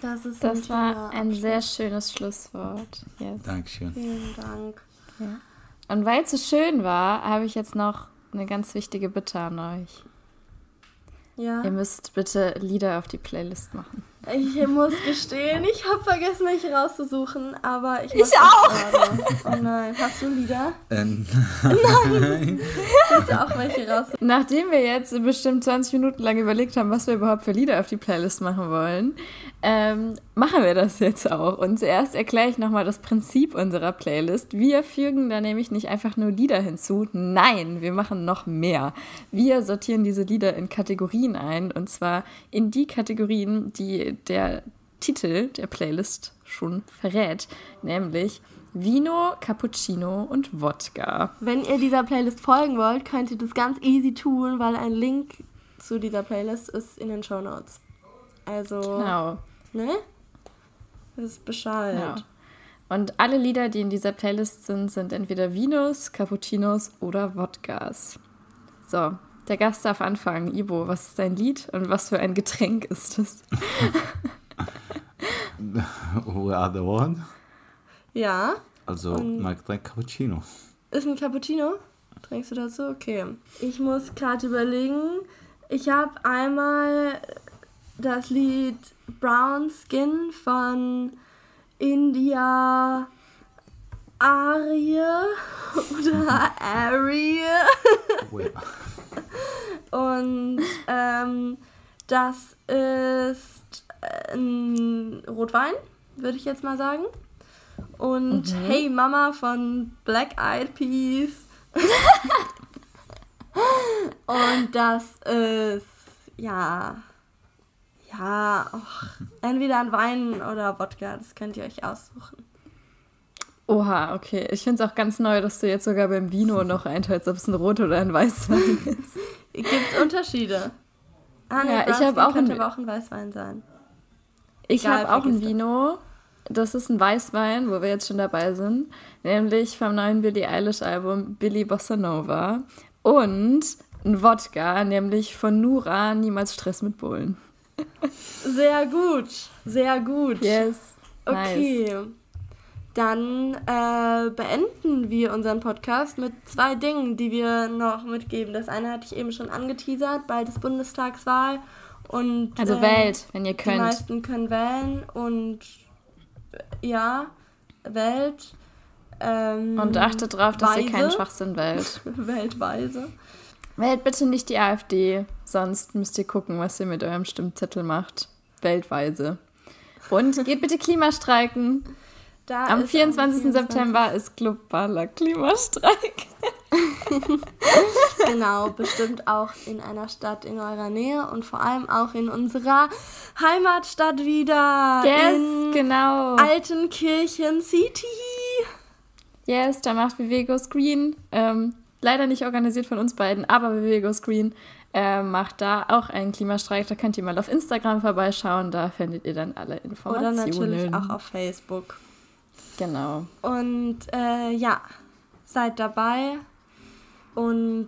Das, das war ein Abschluss. sehr schönes Schlusswort. Jetzt. Dankeschön. Vielen Dank. Ja. Und weil es so schön war, habe ich jetzt noch eine ganz wichtige Bitte an euch. Ja. Ihr müsst bitte Lieder auf die Playlist machen. Ich muss gestehen, ich habe vergessen, welche rauszusuchen, aber ich Ich auch! Oh nein, hast du Lieder? Ähm. Nein! Hast du auch welche raus? Nachdem wir jetzt bestimmt 20 Minuten lang überlegt haben, was wir überhaupt für Lieder auf die Playlist machen wollen, ähm, machen wir das jetzt auch. Und zuerst erkläre ich nochmal das Prinzip unserer Playlist. Wir fügen da nämlich nicht einfach nur Lieder hinzu, nein, wir machen noch mehr. Wir sortieren diese Lieder in Kategorien ein, und zwar in die Kategorien, die der Titel der Playlist schon verrät, nämlich Vino, Cappuccino und Wodka. Wenn ihr dieser Playlist folgen wollt, könnt ihr das ganz easy tun, weil ein Link zu dieser Playlist ist in den Show Notes. Also, Genau. ne? Das ist Bescheid. Ja. Und alle Lieder, die in dieser Playlist sind, sind entweder Vinos, Cappuccinos oder Wodkas. So, der Gast darf anfangen. Ivo, was ist dein Lied und was für ein Getränk ist es? We are the one. Ja. Also, mein Getränk Cappuccino. Ist ein Cappuccino? Trinkst du dazu? Okay. Ich muss gerade überlegen. Ich habe einmal das Lied Brown Skin von India Arie oder Arie. Und ähm, das ist ein Rotwein, würde ich jetzt mal sagen. Und Hey Mama von Black Eyed Peas. Und das ist, ja, ja, och, entweder ein Wein oder Wodka, das könnt ihr euch aussuchen. Oha, okay. Ich finde es auch ganz neu, dass du jetzt sogar beim Vino noch einteilst, ob es ein Rot oder ein Weißwein ist. Gibt es Unterschiede? Ah, nee, Ja, ich Brown hab Skin auch könnte ein- aber auch ein Weißwein sein. Ich habe auch ein. Vino. Das ist ein Weißwein, wo wir jetzt schon dabei sind. Nämlich vom neuen Billie Eilish-Album Billy Bossa Nova. Und ein Wodka, nämlich von Nura, Niemals Stress mit Bullen. Sehr gut, sehr gut. Yes. Okay. Dann äh, beenden wir unseren Podcast mit zwei Dingen, die wir noch mitgeben. Das eine hatte ich eben schon angeteasert, bald ist Bundestagswahl und Also äh, wählt, wenn ihr Die könnt. meisten können wählen und äh, ja, wählt. Ähm, Und achtet darauf, dass ihr Weise. keinen Schwachsinn wählt. Weltweise. Wählt bitte nicht die AfD, sonst müsst ihr gucken, was ihr mit eurem Stimmzettel macht. Weltweise. Und geht bitte Klimastreiken. Da Am ist 24. September ist globaler Klimastreik. Genau, bestimmt auch in einer Stadt in eurer Nähe und vor allem auch in unserer Heimatstadt wieder. Yes, in genau. Altenkirchen City. Yes, da macht Vivigo Screen. Ähm, leider nicht organisiert von uns beiden, aber Vivigo Screen äh, macht da auch einen Klimastreik. Da könnt ihr mal auf Instagram vorbeischauen. Da findet ihr dann alle Oder Informationen. natürlich auch auf Facebook. Genau. Und äh, ja, seid dabei und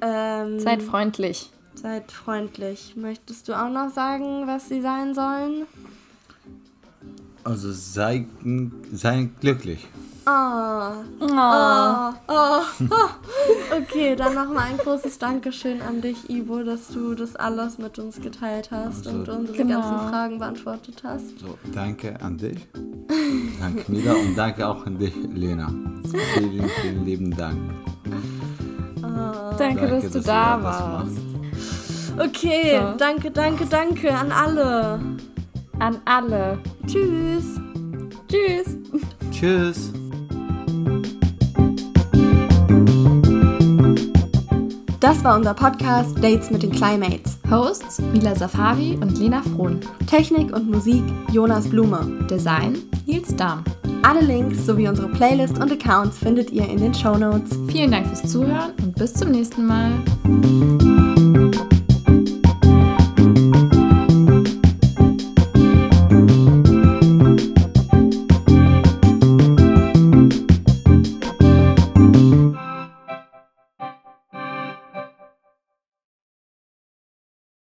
ähm, Seid freundlich. seid freundlich. Möchtest du auch noch sagen, was sie sein sollen? Also, sei, sei glücklich. Oh, Oh. oh, oh, oh. Okay, dann nochmal ein großes Dankeschön an dich, Ivo, dass du das alles mit uns geteilt hast und unsere Genau. ganzen Fragen beantwortet hast. So, danke an dich. Danke, Mila. Und danke auch an dich, Lena. Vielen, vielen lieben Dank. Danke, dass du da warst. Okay, So. danke, danke, danke an alle. An alle. Tschüss. Tschüss. Tschüss. Das war unser Podcast Dates mit den Climates. Hosts Mila Safavi und Lena Frohn. Technik und Musik Jonas Blume. Design Nils Dahm. Alle Links sowie unsere Playlist und Accounts findet ihr in den Show Notes. Vielen Dank fürs Zuhören und bis zum nächsten Mal.